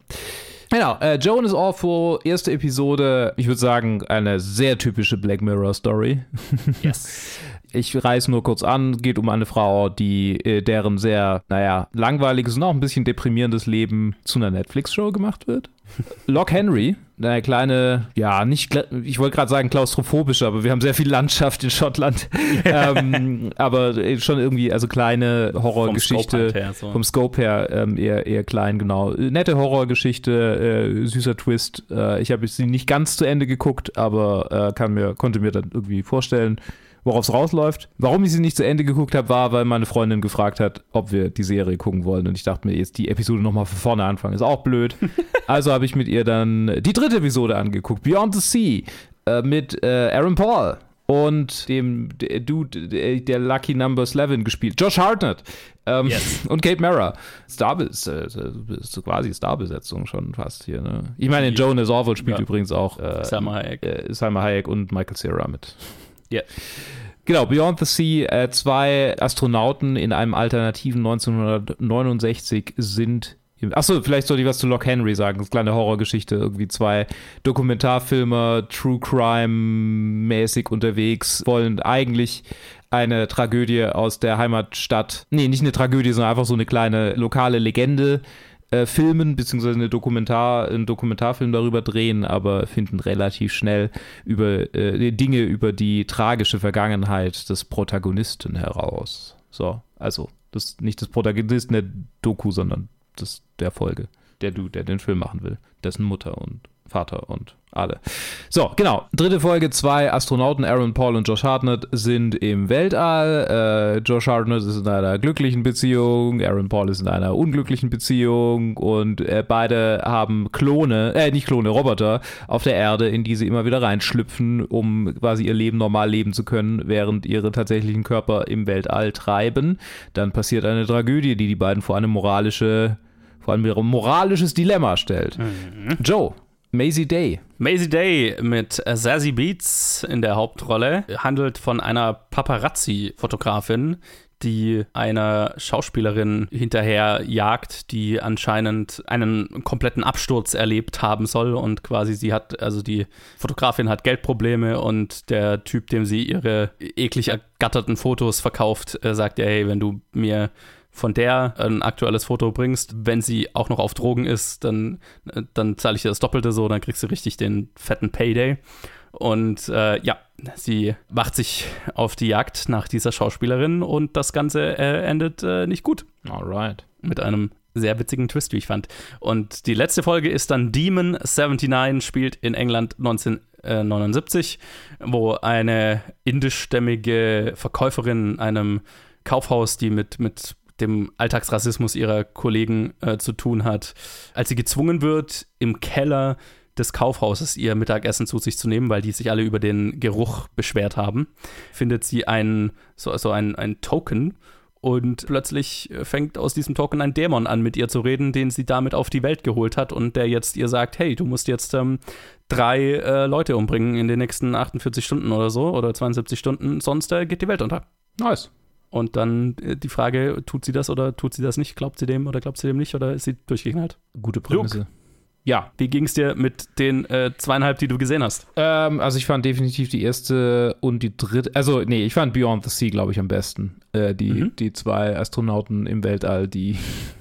Genau, äh, Joan is Awful, erste Episode, ich würde sagen, eine sehr typische Black Mirror Story. Yes. Ich reiß nur kurz an, geht um eine Frau, die äh, deren sehr, naja, langweiliges und auch ein bisschen deprimierendes Leben zu einer Netflix-Show gemacht wird. Lock Henry, eine kleine, ja, nicht, ich wollte gerade sagen klaustrophobische, aber wir haben sehr viel Landschaft in Schottland. ähm, aber äh, schon irgendwie, also kleine Horrorgeschichte. Scope halt her, so. Vom Scope her ähm, eher, eher klein, genau. Äh, Nette Horrorgeschichte, äh, süßer Twist. Äh, ich habe sie nicht ganz zu Ende geguckt, aber äh, kann mir, konnte mir dann irgendwie vorstellen, worauf es rausläuft. Warum ich sie nicht zu Ende geguckt habe, war, weil meine Freundin gefragt hat, ob wir die Serie gucken wollen. Und ich dachte mir, jetzt die Episode nochmal von vorne anfangen, ist auch blöd. also habe ich mit ihr dann die dritte Episode angeguckt, Beyond the Sea, äh, mit äh, Aaron Paul. Und dem Dude, der, Lucky Number 11 gespielt. Josh Hartnett. Ähm, Und Kate Mara. Star ist, äh, ist quasi Starbesetzung schon fast hier. Ne? Ich meine, in Joan is Awful spielt Ja. übrigens auch äh, Salma Hayek. äh, Salma Hayek und Michael Cera mit. Ja. Genau, Beyond the Sea, äh, zwei Astronauten in einem alternativen 1969 sind. Achso, vielleicht sollte ich was zu Lock Henry sagen. Das kleine Horrorgeschichte. Irgendwie zwei Dokumentarfilmer, True Crime-mäßig unterwegs, wollen eigentlich eine Tragödie aus der Heimatstadt. Nee, nicht eine Tragödie, sondern einfach so eine kleine lokale Legende äh, filmen, beziehungsweise eine Dokumentar, einen Dokumentarfilm darüber drehen, aber finden relativ schnell über äh, Dinge über die tragische Vergangenheit des Protagonisten heraus. So, also das nicht des Protagonisten der Doku, sondern des, der Folge. Der Du, der den Film machen will. Dessen Mutter und Vater und alle. So, genau. Dritte Folge, zwei Astronauten, Aaron Paul und Josh Hartnett, sind im Weltall. Äh, Josh Hartnett ist in einer glücklichen Beziehung, Aaron Paul ist in einer unglücklichen Beziehung und äh, beide haben Klone, äh, nicht Klone, Roboter auf der Erde, in die sie immer wieder reinschlüpfen, um quasi ihr Leben normal leben zu können, während ihre tatsächlichen Körper im Weltall treiben. Dann passiert eine Tragödie, die die beiden vor eine moralische, vor ein moralisches Dilemma stellt. Joe, Maisie Day. Maisie Day mit Zazie Beats in der Hauptrolle handelt von einer Paparazzi-Fotografin, die einer Schauspielerin hinterher jagt, die anscheinend einen kompletten Absturz erlebt haben soll und quasi sie hat, also die Fotografin hat Geldprobleme und der Typ, dem sie ihre eklig ergatterten Fotos verkauft, äh, sagt hey, wenn du mir von der ein aktuelles Foto bringst, wenn sie auch noch auf Drogen ist, dann, dann zahle ich dir das Doppelte so, dann kriegst du richtig den fetten Payday. Und äh, ja, sie macht sich auf die Jagd nach dieser Schauspielerin und das Ganze äh, endet äh, nicht gut. Alright. Mit einem sehr witzigen Twist, wie ich fand. Und die letzte Folge ist dann Demon 79, spielt in England 1979, wo eine indischstämmige Verkäuferin in einem Kaufhaus, die mit, mit dem Alltagsrassismus ihrer Kollegen äh, zu tun hat, als sie gezwungen wird, im Keller des Kaufhauses ihr Mittagessen zu sich zu nehmen, weil die sich alle über den Geruch beschwert haben, findet sie ein, so, so ein, ein Token und plötzlich fängt aus diesem Token ein Dämon an, mit ihr zu reden, den sie damit auf die Welt geholt hat und der jetzt ihr sagt, hey, du musst jetzt ähm, drei äh, Leute umbringen in den nächsten 48 Stunden oder so oder 72 Stunden, sonst äh, geht die Welt unter. Nice. Und dann äh, die Frage, tut sie das oder tut sie das nicht? Glaubt sie dem oder glaubt sie dem nicht oder ist sie durchgeknallt? Gute Prämisse. Ja. Wie ging es dir mit den äh, zweieinhalb, die du gesehen hast? Ähm, also ich fand definitiv die erste und die dritte, also nee, ich fand Beyond the Sea, glaube ich, am besten. Äh, die, Mhm. die zwei Astronauten im Weltall, die,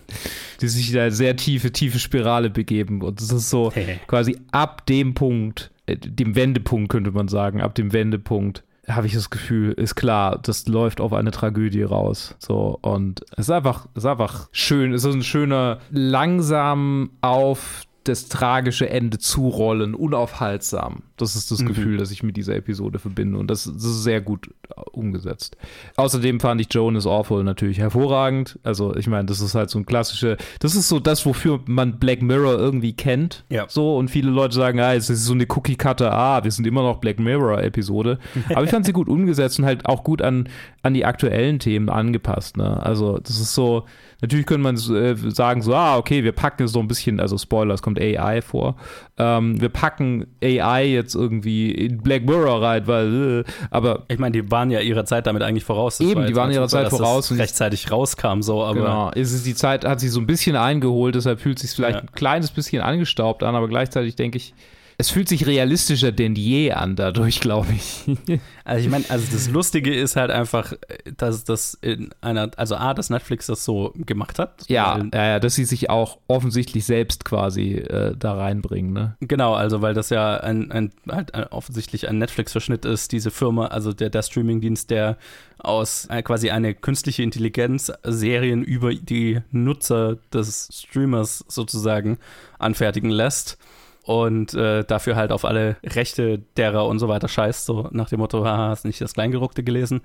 die sich da sehr tiefe, tiefe Spirale begeben. Und das ist so quasi ab dem Punkt, äh, dem Wendepunkt könnte man sagen, ab dem Wendepunkt habe ich das Gefühl, ist klar, das läuft auf eine Tragödie raus. So, und es ist einfach, es ist einfach schön, es ist ein schöner, langsam auf das tragische Ende zurollen, unaufhaltsam. Das ist das Mhm. Gefühl, das ich mit dieser Episode verbinde. Und das, das ist sehr gut äh, umgesetzt. Außerdem fand ich Joan is Awful natürlich hervorragend. Also, ich meine, das ist halt so ein klassische, das ist so das, wofür man Black Mirror irgendwie kennt. Ja. So, und viele Leute sagen, ah, es ist so eine Cookie-Cutter, ah, wir sind immer noch Black Mirror-Episode. Aber ich fand sie gut umgesetzt und halt auch gut an, an die aktuellen Themen angepasst. Ne? Also, das ist so, natürlich könnte man äh, sagen, so, ah, okay, wir packen so ein bisschen, also Spoiler, es kommt AI vor. Ähm, wir packen AI jetzt irgendwie in Black Mirror rein, weil, äh, aber Ich meine, die waren ja ihrer Zeit damit eigentlich voraus. Eben, die jetzt waren ihrer Zeit dass voraus Das und- rechtzeitig rauskam, so, aber Genau, ist es die Zeit, hat sich so ein bisschen eingeholt, deshalb fühlt es sich vielleicht Ja. ein kleines bisschen angestaubt an, aber gleichzeitig denke ich, es fühlt sich realistischer denn je an dadurch, glaube ich. Also ich meine, also das Lustige ist halt einfach, dass das in einer, also A, dass Netflix das so gemacht hat. ja, Weil, ja, ja, dass sie sich auch offensichtlich selbst quasi äh, da reinbringen, ne? genau, also weil das ja ein, ein, halt ein, offensichtlich ein Netflix-Verschnitt ist, diese Firma, also der, der Streamingdienst, der aus äh, quasi eine künstliche Intelligenz Serien über die Nutzer des Streamers sozusagen anfertigen lässt. Und äh, dafür halt auf alle Rechte derer und so weiter scheißt, so nach dem Motto, haha, hast nicht das Kleingedruckte gelesen.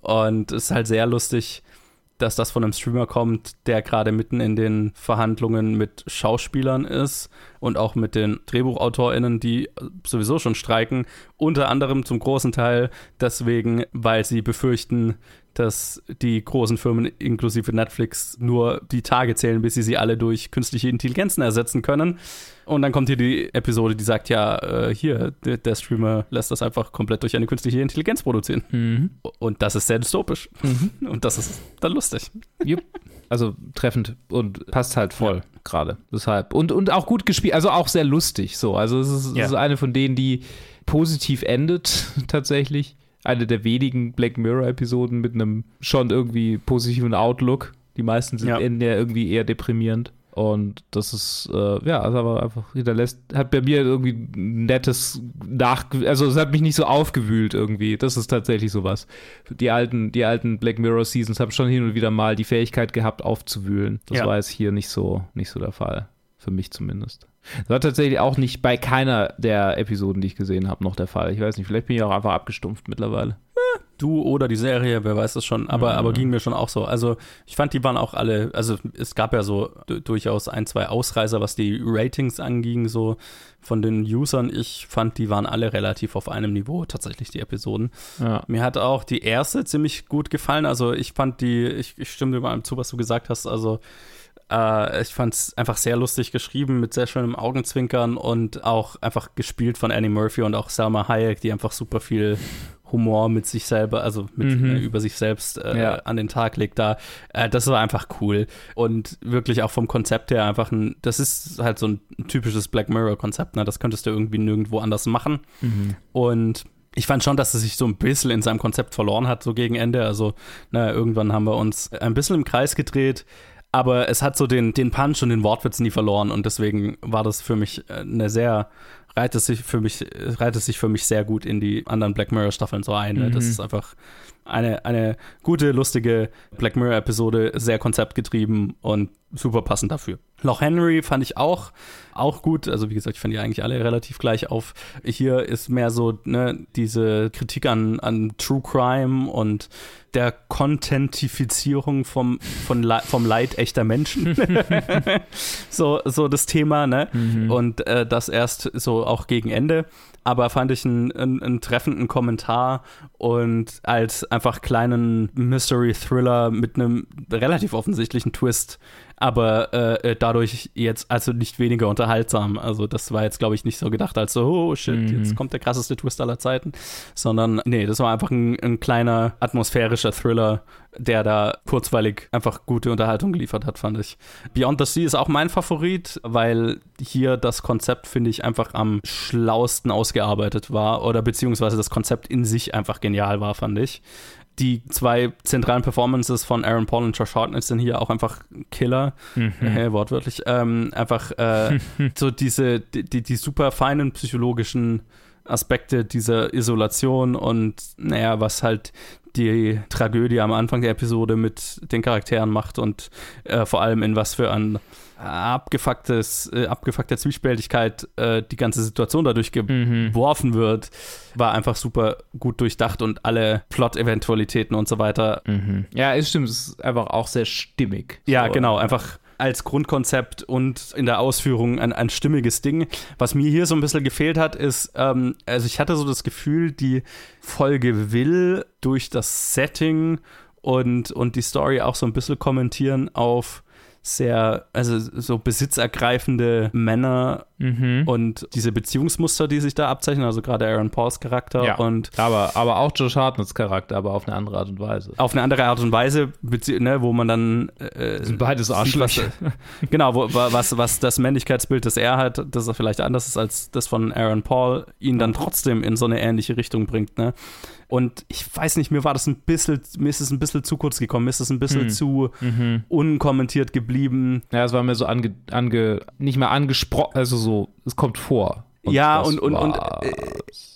Und es ist halt sehr lustig, dass das von einem Streamer kommt, der gerade mitten in den Verhandlungen mit Schauspielern ist und auch mit den DrehbuchautorInnen, die sowieso schon streiken. Unter anderem zum großen Teil deswegen, weil sie befürchten, dass die großen Firmen inklusive Netflix nur die Tage zählen, bis sie sie alle durch künstliche Intelligenzen ersetzen können. Und dann kommt hier die Episode, die sagt, ja, äh, hier, der, der Streamer lässt das einfach komplett durch eine künstliche Intelligenz produzieren. Und das ist sehr dystopisch. Und das ist dann lustig. Jupp. Also treffend und passt halt voll gerade. Deshalb. Und, und auch gut gespielt, also auch sehr lustig so. Also es ist, Ja. es ist eine von denen, die positiv endet, tatsächlich. Eine der wenigen Black Mirror-Episoden mit einem schon irgendwie positiven Outlook. Die meisten sind Ja. ja irgendwie eher deprimierend. Und das ist, äh, ja, also aber einfach hinterlässt, hat bei mir irgendwie ein nettes Nach, also es hat mich nicht so aufgewühlt irgendwie. Das ist tatsächlich sowas. Die alten, die alten Black Mirror Seasons haben schon hin und wieder mal die Fähigkeit gehabt, aufzuwühlen. Das Ja. war jetzt hier nicht so, nicht so der Fall. Für mich zumindest. Das war tatsächlich auch nicht bei keiner der Episoden, die ich gesehen habe, noch der Fall. Ich weiß nicht, vielleicht bin ich auch einfach abgestumpft mittlerweile. Du oder die Serie, wer weiß das schon, aber, aber ging mir schon auch so. Also ich fand, die waren auch alle, also es gab ja so du- durchaus ein, zwei Ausreißer, was die Ratings anging, so von den Usern. Ich fand, die waren alle relativ auf einem Niveau, tatsächlich die Episoden. Ja. Mir hat auch die erste ziemlich gut gefallen. Also ich fand die, ich, ich stimme dir mal zu, was du gesagt hast. Also äh, ich fand es einfach sehr lustig geschrieben, mit sehr schönem Augenzwinkern und auch einfach gespielt von Annie Murphy und auch Selma Hayek, die einfach super viel Humor mit sich selber, also mit, Mhm. äh, über sich selbst äh, Ja. an den Tag legt da. Äh, das war einfach cool. Und wirklich auch vom Konzept her einfach ein, das ist halt so ein typisches Black Mirror-Konzept, ne? Das könntest du irgendwie nirgendwo anders machen. Und ich fand schon, dass es sich so ein bisschen in seinem Konzept verloren hat, so gegen Ende. Also, naja, irgendwann haben wir uns ein bisschen im Kreis gedreht, aber es hat so den, den Punch und den Wortwitz nie verloren und deswegen war das für mich äh, eine sehr, reiht es sich für mich, reiht es sich für mich sehr gut in die anderen Black Mirror Staffeln so ein. Ne? Das ist einfach eine, eine gute, lustige Black Mirror-Episode, sehr konzeptgetrieben und super passend dafür. Loch Henry fand ich auch, auch gut. Also wie gesagt, ich fand die eigentlich alle relativ gleich auf. Hier ist mehr so ne, diese Kritik an, an True Crime und der Contentifizierung vom, von Le vom Leid echter Menschen. so, so das Thema, ne? Und äh, das erst so auch gegen Ende. Aber fand ich einen, einen, einen treffenden Kommentar und als einfach kleinen Mystery-Thriller mit einem relativ offensichtlichen Twist, aber äh, äh, dadurch jetzt also nicht weniger unterhaltsam. Also das war jetzt, glaube ich, nicht so gedacht als so, oh shit, Mhm. jetzt kommt der krasseste Twist aller Zeiten, sondern nee, das war einfach ein, ein kleiner atmosphärischer Thriller, der da kurzweilig einfach gute Unterhaltung geliefert hat, fand ich. Beyond the Sea ist auch mein Favorit, weil hier das Konzept, finde ich, einfach am schlausten ausgearbeitet war oder beziehungsweise das Konzept in sich einfach genial war, fand ich. Die zwei zentralen Performances von Aaron Paul und Josh Hartnett sind hier auch einfach Killer, äh, wortwörtlich. Ähm, einfach äh, so diese, die, die, die super feinen psychologischen Aspekte dieser Isolation und naja, was halt die Tragödie am Anfang der Episode mit den Charakteren macht und äh, vor allem in was für ein abgefucktes, äh, abgefuckte Zwiespältigkeit äh, die ganze Situation dadurch geworfen wird, war einfach super gut durchdacht und alle Plot-Eventualitäten und so weiter. Ja, es stimmt, es ist einfach auch sehr stimmig. Ja, So. genau, einfach als Grundkonzept und in der Ausführung ein, ein stimmiges Ding. Was mir hier so ein bisschen gefehlt hat, ist, ähm, also ich hatte so das Gefühl, die Folge will durch das Setting und, und die Story auch so ein bisschen kommentieren auf sehr, also so besitzergreifende Männer Mhm. und diese Beziehungsmuster, die sich da abzeichnen, also gerade Aaron Pauls Charakter Ja, und aber, aber auch Josh Hartnetts Charakter, aber auf eine andere Art und Weise. auf eine andere Art und Weise, ne, wo man dann äh, sind beides Arschlöcher. Genau, wo, wa- was, was das Männlichkeitsbild, das er hat, das er vielleicht anders ist als das von Aaron Paul, ihn dann trotzdem in so eine ähnliche Richtung bringt, ne? Und ich weiß nicht, mir war das ein bisschen, mir ist es ein bisschen zu kurz gekommen, mir ist es ein bisschen Hm. zu Mhm. unkommentiert geblieben. Ja, es war mir so ange, ange nicht mal angesprochen, also so, es kommt vor. Ja, das und, und, und äh,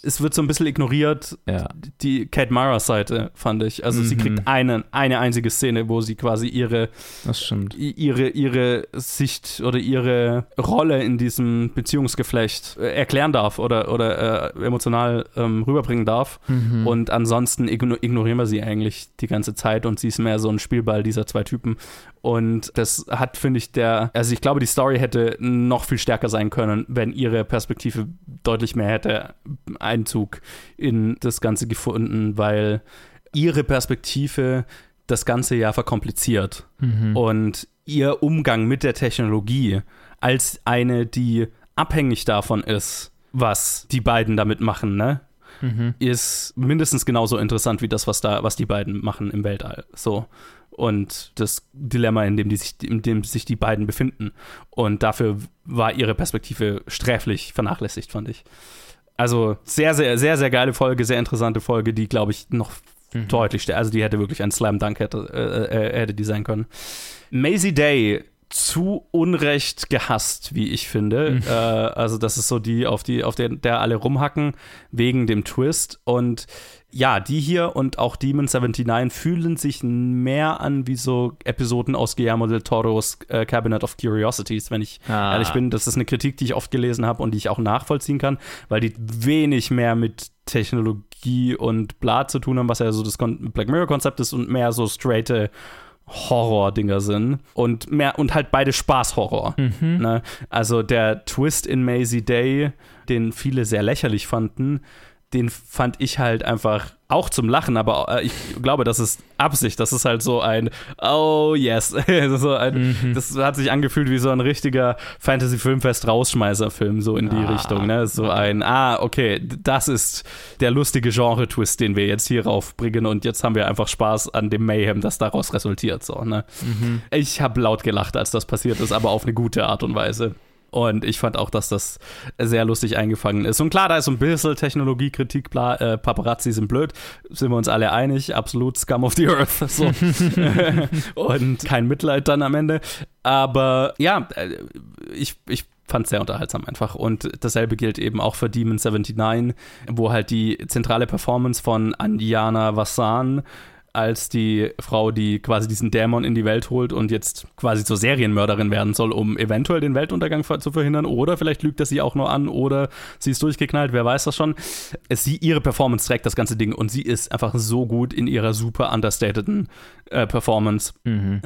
es wird so ein bisschen ignoriert, Ja. die Kate Maras Seite, fand ich. Also sie Mhm. kriegt eine, eine einzige Szene, wo sie quasi ihre ihre, ihre Sicht oder ihre Rolle in diesem Beziehungsgeflecht äh, erklären darf oder, oder äh, emotional ähm, rüberbringen darf. Mhm. Und ansonsten igno ignorieren wir sie eigentlich die ganze Zeit und sie ist mehr so ein Spielball dieser zwei Typen. Und das hat, finde ich, der, also ich glaube, die Story hätte noch viel stärker sein können, wenn ihre Perspektive deutlich mehr hätte Einzug in das Ganze gefunden, weil ihre Perspektive das Ganze ja verkompliziert. Und ihr Umgang mit der Technologie als eine, die abhängig davon ist, was die beiden damit machen, ne? Ist mindestens genauso interessant wie das, was da, was die beiden machen im Weltall. So. Und das Dilemma, in dem, die sich, in dem sich die beiden befinden. Und dafür war ihre Perspektive sträflich vernachlässigt, fand ich. Also sehr, sehr, sehr, sehr geile Folge, sehr interessante Folge, die, glaube ich, noch deutlich stärker, also die hätte wirklich ein Slam Dunk hätte, äh, äh, hätte die sein können. Maisie Day zu Unrecht gehasst, wie ich finde. Äh, also das ist so die, auf die, auf der, der alle rumhacken wegen dem Twist. Und ja, die hier und auch Demon 79 fühlen sich mehr an wie so Episoden aus Guillermo del Toros äh, Cabinet of Curiosities, wenn ich Ah. ehrlich bin. Das ist eine Kritik, die ich oft gelesen habe und die ich auch nachvollziehen kann, weil die wenig mehr mit Technologie und bla zu tun haben, was ja so das Kon Black Mirror-Konzept ist und mehr so straighte Horror-Dinger sind und mehr und halt beide Spaß-Horror. Ne? Also der Twist in Maisie Day, den viele sehr lächerlich fanden, den fand ich halt einfach auch zum Lachen, aber äh, ich glaube, das ist Absicht. Das ist halt so ein Oh yes. so ein, das hat sich angefühlt wie so ein richtiger Fantasy-Filmfest-Rausschmeißer-Film, so in die Richtung. Ne? So ein, ah, okay, das ist der lustige Genre-Twist, den wir jetzt hier raufbringen und jetzt haben wir einfach Spaß an dem Mayhem, das daraus resultiert. So, ne? Ich habe laut gelacht, als das passiert ist, aber auf eine gute Art und Weise. Und ich fand auch, dass das sehr lustig eingefangen ist. Und klar, da ist so ein bisschen Technologiekritik, bla, äh, Paparazzi sind blöd, sind wir uns alle einig, absolut Scum of the Earth. So. und kein Mitleid dann am Ende. Aber ja, äh, ich, ich fand es sehr unterhaltsam einfach. Und dasselbe gilt eben auch für Demon 79, wo halt die zentrale Performance von Andiana Vassan als die Frau, die quasi diesen Dämon in die Welt holt und jetzt quasi zur Serienmörderin werden soll, um eventuell den Weltuntergang zu verhindern. Oder vielleicht lügt er sie auch nur an oder sie ist durchgeknallt, wer weiß das schon. Sie, ihre Performance trägt das ganze Ding und sie ist einfach so gut in ihrer super understateden äh, Performance.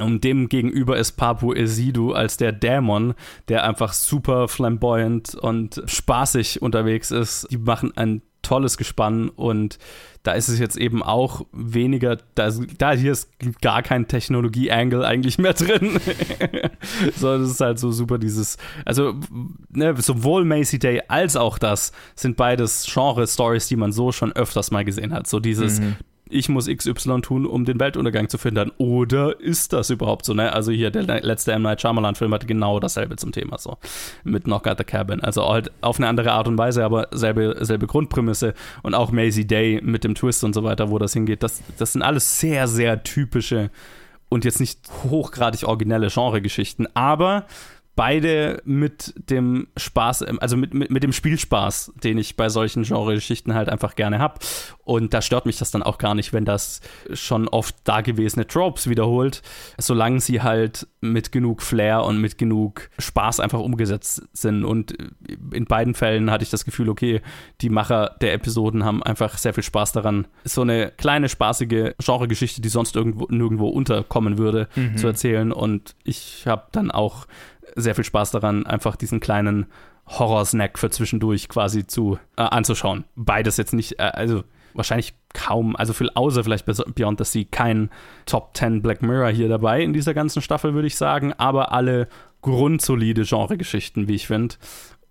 Und dem gegenüber ist Papu Esidu als der Dämon, der einfach super flamboyant und spaßig unterwegs ist. Die machen einen tolles Gespann und da ist es jetzt eben auch weniger, da, da hier ist gar kein Technologie-Angle eigentlich mehr drin. so, das ist halt so super dieses, also ne, sowohl Macy Day als auch das sind beides Genre-Stories, die man so schon öfters mal gesehen hat. So dieses, Mhm. Ich muss XY tun, um den Weltuntergang zu verhindern. Oder ist das überhaupt so? Ne? Also hier, der letzte M. Night Shyamalan-Film hatte genau dasselbe zum Thema so. Mit Knock at the Cabin. Also halt auf eine andere Art und Weise, aber selbe, selbe Grundprämisse. Und auch Maisie Day mit dem Twist und so weiter, wo das hingeht. Das, das sind alles sehr, sehr typische und jetzt nicht hochgradig originelle Genregeschichten, aber beide mit dem Spaß, also mit, mit, mit dem Spielspaß, den ich bei solchen Genregeschichten halt einfach gerne habe. Und da stört mich das dann auch gar nicht, wenn das schon oft dagewesene Tropes wiederholt, solange sie halt mit genug Flair und mit genug Spaß einfach umgesetzt sind. Und in beiden Fällen hatte ich das Gefühl, okay, die Macher der Episoden haben einfach sehr viel Spaß daran, so eine kleine, spaßige Genregeschichte, die sonst irgendwo nirgendwo unterkommen würde, Mhm. zu erzählen. Und ich habe dann auch sehr viel Spaß daran, einfach diesen kleinen Horror-Snack für zwischendurch quasi zu äh, anzuschauen. Beides jetzt nicht, äh, also wahrscheinlich kaum, also viel außer vielleicht Beyond the Sea kein Top 10 Black Mirror hier dabei in dieser ganzen Staffel, würde ich sagen, aber alle grundsolide Genregeschichten, wie ich finde.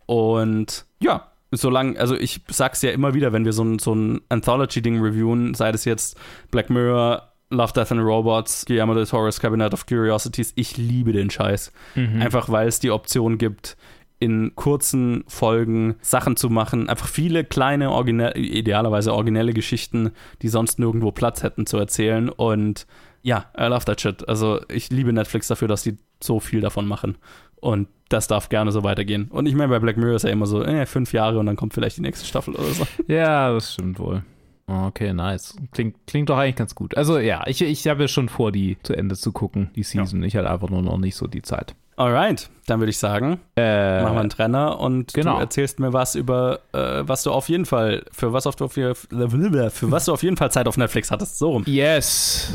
Und ja, solange, also ich sag's ja immer wieder, wenn wir so ein, so ein Anthology-Ding reviewen, sei das jetzt Black Mirror, Love, Death and Robots, Guillermo del Toro's Cabinet of Curiosities, ich liebe den Scheiß. Mhm. Einfach weil es die Option gibt, in kurzen Folgen Sachen zu machen, einfach viele kleine, originell, idealerweise originelle Geschichten, die sonst nirgendwo Platz hätten zu erzählen. Und ja, I love that shit. Also ich liebe Netflix dafür, dass die so viel davon machen. Und das darf gerne so weitergehen. Und ich meine, bei Black Mirror ist ja immer so, äh, fünf Jahre und dann kommt vielleicht die nächste Staffel oder so. Ja, das stimmt wohl. Okay, nice. Klingt, klingt doch eigentlich ganz gut. Also ja, ich, ich habe ja schon vor, die zu Ende zu gucken, die Season. Ich hatte einfach nur noch nicht so die Zeit. Alright, dann würde ich sagen, Äh, machen wir einen Trenner und genau. du erzählst mir was über, äh, was du auf jeden Fall, für was, auf, du auf, für was du auf jeden Fall Zeit auf Netflix hattest. So rum. Yes.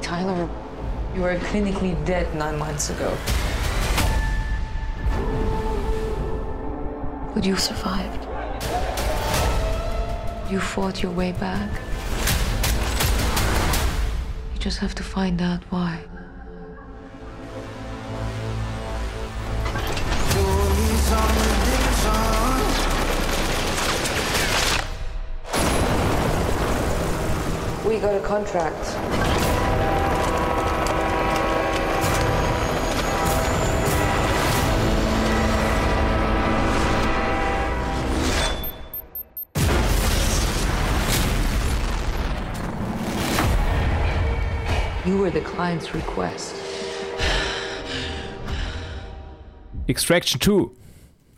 Tyler, you were clinically dead nine months ago. But you survived. You fought your way back. You just have to find out why. We got a contract. Were the client's request. Extraction 2,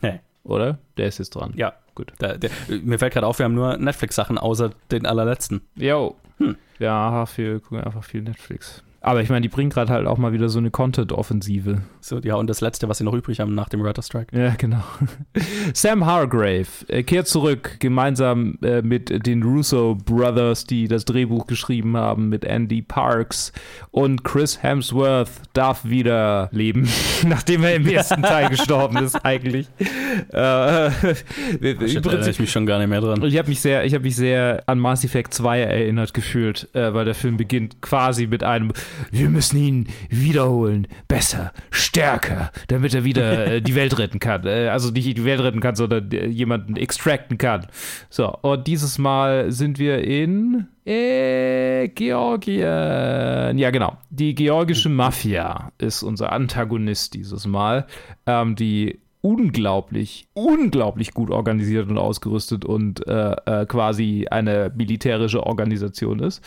Nee. oder? Der ist jetzt dran. Ja, Gut. Da, der, mir fällt gerade auf, wir haben nur Netflix-Sachen außer den allerletzten. Yo. Hm. Ja, wir gucken einfach viel Netflix. Aber ich meine, die bringen gerade halt auch mal wieder so eine Content-Offensive. So, ja, und das letzte, was sie noch übrig haben nach dem Writer Strike. Ja, genau. Sam Hargrave äh, kehrt zurück, gemeinsam äh, mit den Russo Brothers, die das Drehbuch geschrieben haben, mit Andy Parks. Und Chris Hemsworth darf wieder leben, nachdem er im ersten Teil gestorben ist, eigentlich. Äh, Shit, da erinnere ich mich schon gar nicht mehr dran. ich habe mich sehr, ich habe mich sehr an Mass Effect 2 erinnert gefühlt, äh, weil der Film beginnt quasi mit einem, wir müssen ihn wiederholen, besser, stärker, damit er wieder äh, die Welt retten kann. Äh, also nicht die Welt retten kann, sondern äh, jemanden extracten kann. So, und dieses Mal sind wir in äh, Georgien. Ja, genau. Die georgische Mafia ist unser Antagonist dieses Mal, ähm, die unglaublich, unglaublich gut organisiert und ausgerüstet und äh, äh, quasi eine militärische Organisation ist.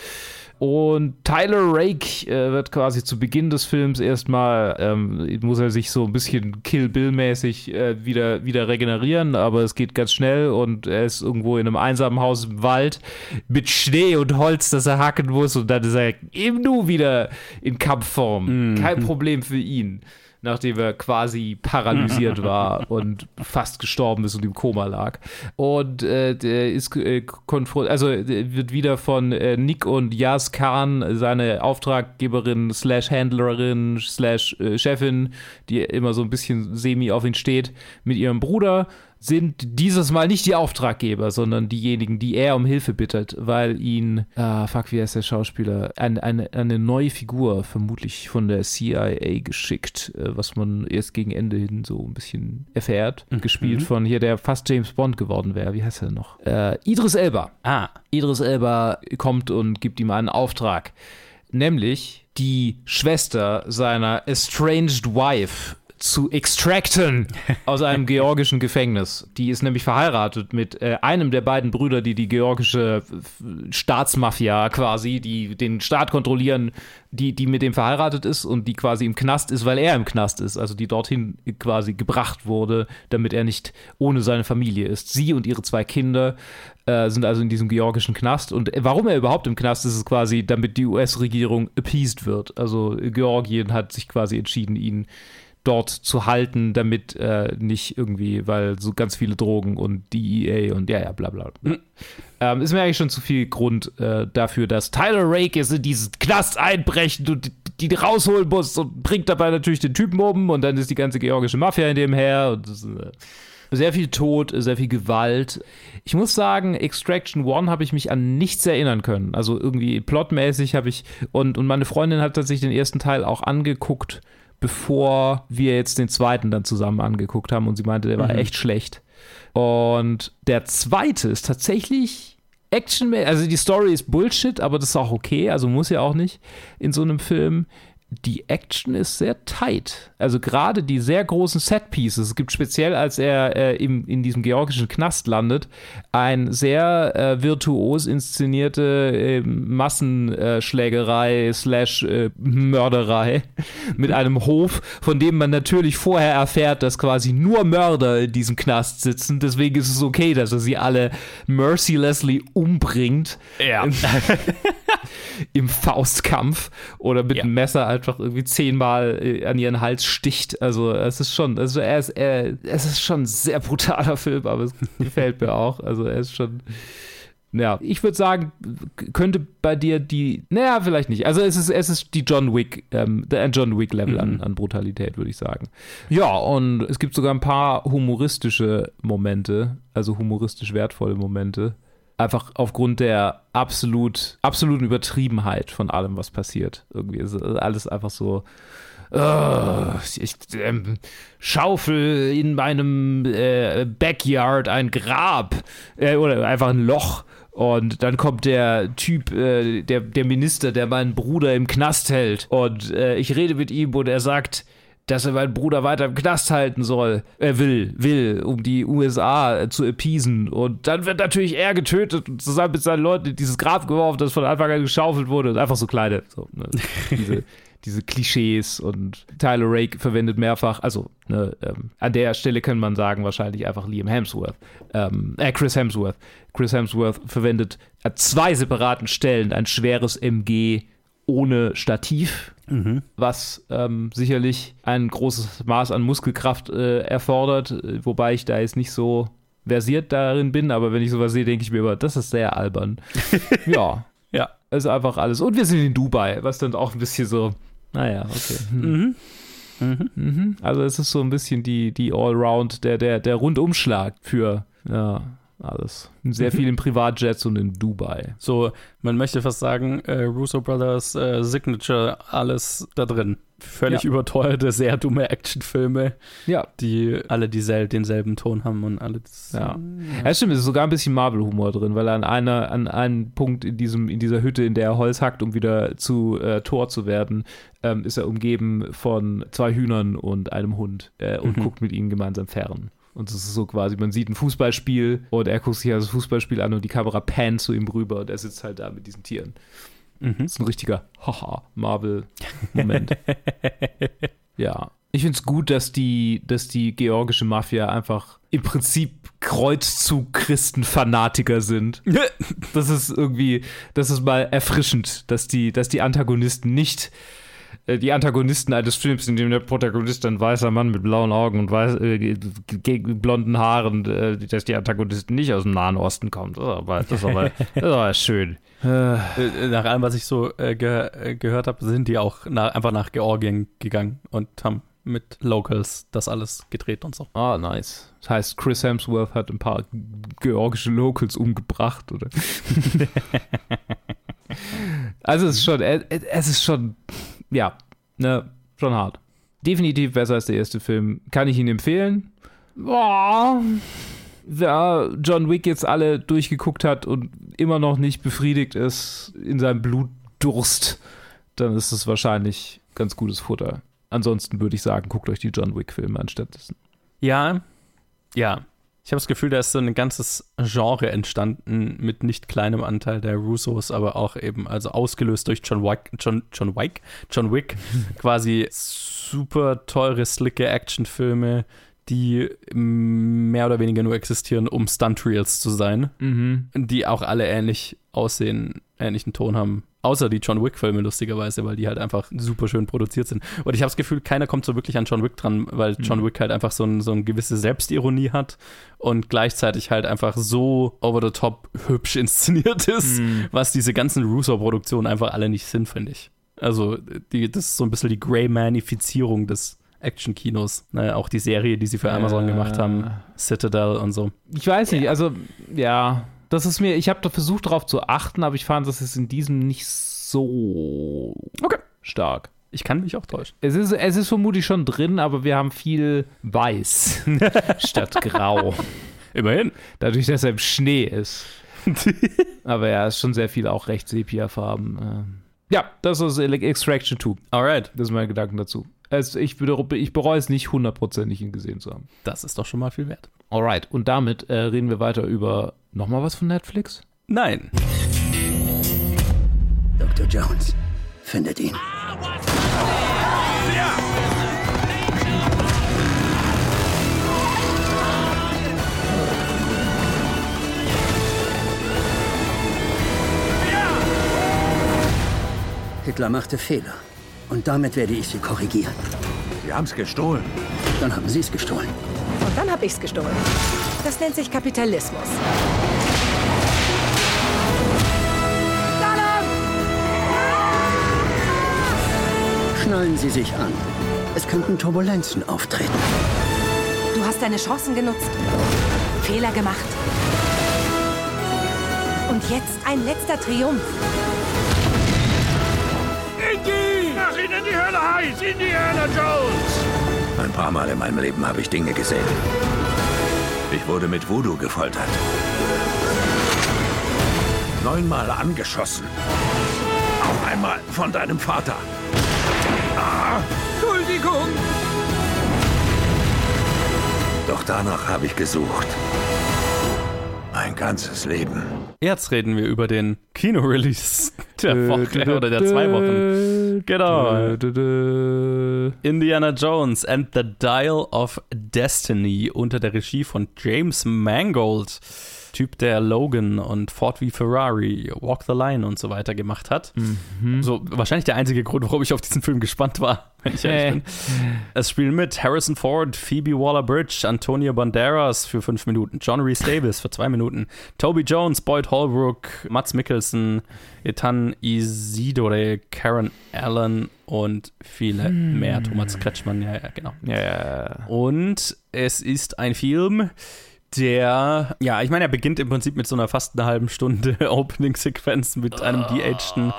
Und Tyler Rake äh, wird quasi zu Beginn des Films erstmal, ähm, muss er sich so ein bisschen Kill Bill-mäßig äh, wieder, wieder regenerieren, aber es geht ganz schnell und er ist irgendwo in einem einsamen Haus im Wald mit Schnee und Holz, das er hacken muss und dann ist er eben nur wieder in Kampfform. Kein Problem für ihn nachdem er quasi paralysiert war und fast gestorben ist und im Koma lag. Und äh, der ist äh, konfrontiert, also wird wieder von äh, Nick und Yas Khan, seine Auftraggeberin slash Händlerin slash äh, Chefin, die immer so ein bisschen semi auf ihn steht, mit ihrem Bruder sind dieses Mal nicht die Auftraggeber, sondern diejenigen, die er um Hilfe bittet, weil ihn, ah, fuck, wie heißt der Schauspieler, eine, eine, eine neue Figur, vermutlich von der CIA geschickt, äh, was man erst gegen Ende hin so ein bisschen erfährt, gespielt von hier, der fast James Bond geworden wäre, wie heißt er noch? Äh, Idris Elba. Ah, Idris Elba kommt und gibt ihm einen Auftrag, nämlich die Schwester seiner estranged wife zu extracten aus einem georgischen Gefängnis. Die ist nämlich verheiratet mit äh, einem der beiden Brüder, die die georgische äh, Staatsmafia quasi, die den Staat kontrollieren, die, die mit dem verheiratet ist und die quasi im Knast ist, weil er im Knast ist, also die dorthin quasi gebracht wurde, damit er nicht ohne seine Familie ist. Sie und ihre zwei Kinder äh, sind also in diesem georgischen Knast. Und warum er überhaupt im Knast ist, ist quasi, damit die US-Regierung appeased wird. Also Georgien hat sich quasi entschieden, ihn dort zu halten, damit äh, nicht irgendwie, weil so ganz viele Drogen und DEA und ja, ja, bla bla. bla. Ähm, ist mir eigentlich schon zu viel Grund äh, dafür, dass Tyler Rake jetzt in diesen Knast einbrechen und die, die rausholen muss und bringt dabei natürlich den Typen um und dann ist die ganze georgische Mafia in dem her und das, äh, sehr viel Tod, sehr viel Gewalt. Ich muss sagen, Extraction One habe ich mich an nichts erinnern können. Also irgendwie plotmäßig habe ich und, und meine Freundin hat tatsächlich den ersten Teil auch angeguckt, bevor wir jetzt den zweiten dann zusammen angeguckt haben und sie meinte, der war echt schlecht. Und der zweite ist tatsächlich Action, also die Story ist Bullshit, aber das ist auch okay, also muss ja auch nicht in so einem Film. Die Action ist sehr tight. Also gerade die sehr großen Set-Pieces. Es gibt speziell, als er äh, im, in diesem georgischen Knast landet, ein sehr äh, virtuos inszenierte äh, Massenschlägerei slash äh, Mörderei mit einem Hof, von dem man natürlich vorher erfährt, dass quasi nur Mörder in diesem Knast sitzen. Deswegen ist es okay, dass er sie alle mercilessly umbringt. Ja. Im, Faustkampf oder mit Ja. einem Messer einfach irgendwie zehnmal äh, an ihren Hals sticht. Also es ist schon, also er ist, er, es ist schon ein sehr brutaler Film, aber es gefällt mir auch. Also er ist schon. Ja, ich würde sagen, könnte bei dir die, naja, vielleicht nicht. Also es ist, es ist die John Wick, ähm, der John Wick Level an, an Brutalität, würde ich sagen. Ja, und es gibt sogar ein paar humoristische Momente, also humoristisch wertvolle Momente. Einfach aufgrund der absolut, absoluten Übertriebenheit von allem, was passiert. Irgendwie ist alles einfach so. "Oh, ich ähm, schaufel in meinem äh, Backyard ein Grab äh, oder einfach ein Loch. Und dann kommt der Typ, äh, der, der Minister, der meinen Bruder im Knast hält. Und äh, ich rede mit ihm und er sagt, dass er meinen Bruder weiter im Knast halten soll. Er will, will, um die USA äh, zu appeasen. Und dann wird natürlich er getötet und zusammen mit seinen Leuten in dieses Grab geworfen, das von Anfang an geschaufelt wurde. Und einfach so kleine, so, ne, diese, diese Klischees und Tyler Rake verwendet mehrfach, also ne, ähm, an der Stelle kann man sagen, wahrscheinlich einfach Liam Hemsworth, ähm, äh, Chris Hemsworth. Chris Hemsworth verwendet an zwei separaten Stellen ein schweres MG ohne Stativ, was ähm, sicherlich ein großes Maß an Muskelkraft äh, erfordert, äh, wobei ich da jetzt nicht so versiert darin bin, aber wenn ich sowas sehe, denke ich mir immer, das ist sehr albern. ja, Ja. also einfach alles. Und wir sind in Dubai, was dann auch ein bisschen so, naja, okay. Hm. Mhm. Also es ist so ein bisschen die, die Allround, der, der, der Rundumschlag für, ja, alles. Sehr viel in Privatjets und in Dubai. So, man möchte fast sagen, äh, Russo Brothers äh, Signature, alles da drin. Völlig Ja. überteuerte, sehr dumme Actionfilme, Ja, die alle diesel denselben Ton haben und alle das, Ja. Ja, stimmt, es ist sogar ein bisschen Marvel-Humor drin, weil er an einer, an einem Punkt in diesem, in dieser Hütte, in der er Holz hackt, um wieder zu äh, Tor zu werden, ähm, ist er umgeben von zwei Hühnern und einem Hund äh, und guckt mit ihnen gemeinsam fern. Und es ist so quasi, man sieht ein Fußballspiel und er guckt sich also das Fußballspiel an und die Kamera pannt zu ihm rüber und er sitzt halt da mit diesen Tieren. Das ist ein richtiger Haha Marvel-Moment. ja. Ich finde es gut, dass die, dass die georgische Mafia einfach im Prinzip Kreuzzug-Christen-Fanatiker sind. Das ist irgendwie, das ist mal erfrischend, dass die, dass die Antagonisten nicht die Antagonisten eines Films, in dem der Protagonist ein weißer Mann mit blauen Augen und weiß, äh, blonden Haaren, äh, dass die Antagonisten nicht aus dem Nahen Osten kommen. Das ist aber, das ist aber, das ist aber schön. Äh, Äh, Nach allem, was ich so äh, ge äh, gehört habe, sind die auch nach, einfach nach Georgien gegangen und haben mit Locals das alles gedreht und so. Ah, nice. Das heißt, Chris Hemsworth hat ein paar georgische Locals umgebracht, oder? also es ist schon, es ist schon, ja, ne, schon hart. Definitiv besser als der erste Film. Kann ich Ihnen empfehlen. Boah. Wer John Wick jetzt alle durchgeguckt hat und immer noch nicht befriedigt ist in seinem Blutdurst, dann ist es wahrscheinlich ganz gutes Futter. Ansonsten würde ich sagen, guckt euch die John Wick-Filme an stattdessen. Ja, ja. Ich habe das Gefühl, da ist so ein ganzes Genre entstanden mit nicht kleinem Anteil der Russos, aber auch eben, also ausgelöst durch John Wick, John, John Wick, John Wick, quasi super teure, slicke Actionfilme, die mehr oder weniger nur existieren, um Stunt-Reels zu sein, mhm. die auch alle ähnlich aussehen, ähnlichen Ton haben. Außer die John Wick-Filme, lustigerweise, weil die halt einfach super schön produziert sind. Und ich habe das Gefühl, keiner kommt so wirklich an John Wick dran, weil John Wick halt einfach so, ein, so eine gewisse Selbstironie hat und gleichzeitig halt einfach so over the top hübsch inszeniert ist, Mhm. was diese ganzen Russo-Produktionen einfach alle nicht sind, finde ich. Also, die, das ist so ein bisschen die Grey-Manifizierung des Action-Kinos. Ne? Auch die Serie, die sie für Amazon Äh. gemacht haben, Citadel und so. Ich weiß nicht, also ja, das ist mir, ich habe da versucht darauf zu achten, aber ich fand, das ist in diesem nicht so Okay. stark. Ich kann mich auch täuschen. Es ist, es ist vermutlich schon drin, aber wir haben viel weiß statt grau. Immerhin. Dadurch, dass er im Schnee ist. aber ja, es ist schon sehr viel auch recht Sepia-Farben. ähm. Ja, das ist Extraction 2. Alright. Das sind meine Gedanken dazu. Es, ich, bereue- ich bereue es nicht hundertprozentig, ihn gesehen zu haben. Das ist doch schon mal viel wert. Alright, und damit äh, reden wir weiter über nochmal was von Netflix? Nein. Dr. Jones, findet ihn. Hitler machte Fehler. Und damit werde ich sie korrigieren. Sie haben's gestohlen. Dann haben Sie es gestohlen. Und dann habe ich's gestohlen. Das nennt sich Kapitalismus. Schnallen Sie sich an. Es könnten Turbulenzen auftreten. Du hast deine Chancen genutzt, Fehler gemacht. Und jetzt ein letzter Triumph. Indy! Mach ihn in die Hölle heiß! Indiana Jones! Ein paar Mal in meinem Leben habe ich Dinge gesehen. Ich wurde mit Voodoo gefoltert. Neunmal angeschossen. Auch einmal von deinem Vater. Ah, Entschuldigung! doch danach habe ich gesucht. Mein ganzes Leben. Jetzt reden wir über den Kino-Release der Woche oder der zwei Wochen. Genau. Indiana Jones and the Dial of Destiny unter der Regie von James Mangold. Typ, der Logan und Ford v Ferrari, Walk the Line und so weiter gemacht hat. So wahrscheinlich der einzige Grund, warum ich auf diesen Film gespannt war, wenn ich ehrlich Äh. bin. Es spielen mit Harrison Ford, Phoebe Waller-Bridge, Antonio Banderas für fünf Minuten, John Rhys Davis für zwei Minuten, Toby Jones, Boyd Holbrook, Mats Mikkelsen, Ethan Isidore, Karen Allen und viele mehr. Thomas Kretschmann, ja, ja, genau. Ja, ja. Und es ist ein Film, der, ja, ich meine, er beginnt im Prinzip mit so einer fast einer halben Stunde Opening-Sequenz mit einem de-ageden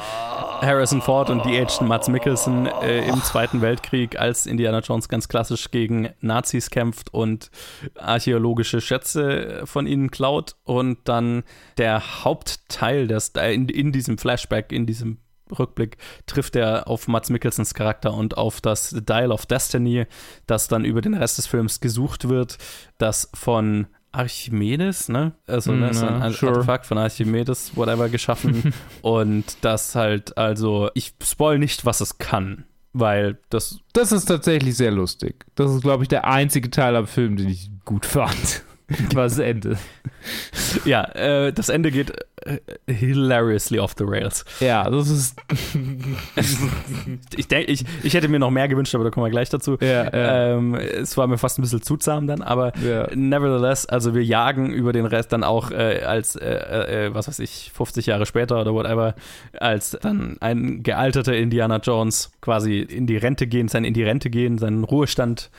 Harrison Ford und de-ageden Mats Mikkelsen äh, im Zweiten Weltkrieg, als Indiana Jones ganz klassisch gegen Nazis kämpft und archäologische Schätze von ihnen klaut. Und dann der Hauptteil des, äh, in, in diesem Flashback, in diesem Rückblick trifft er auf Mats Mikkelsens Charakter und auf das Dial of Destiny, das dann über den Rest des Films gesucht wird, das von Archimedes, ne? Also Mm, ne, so ein ja, sure. Artefakt von Archimedes, whatever, geschaffen. und das halt, also, ich spoil nicht, was es kann, weil das Das ist tatsächlich sehr lustig. Das ist, glaube ich, der einzige Teil am Film, den ich gut fand. War das Ende. ja, äh, das Ende geht hilariously off the rails. Ja, das ist. ich denke, ich, ich hätte mir noch mehr gewünscht, aber da kommen wir gleich dazu. Ja, ja. Ähm, es war mir fast ein bisschen zu zahm dann, aber Ja. nevertheless, also wir jagen über den Rest dann auch äh, als, äh, äh, was weiß ich, 50 Jahre später oder whatever, als dann ein gealterter Indiana Jones quasi in die Rente gehen, sein in die Rente gehen, seinen Ruhestand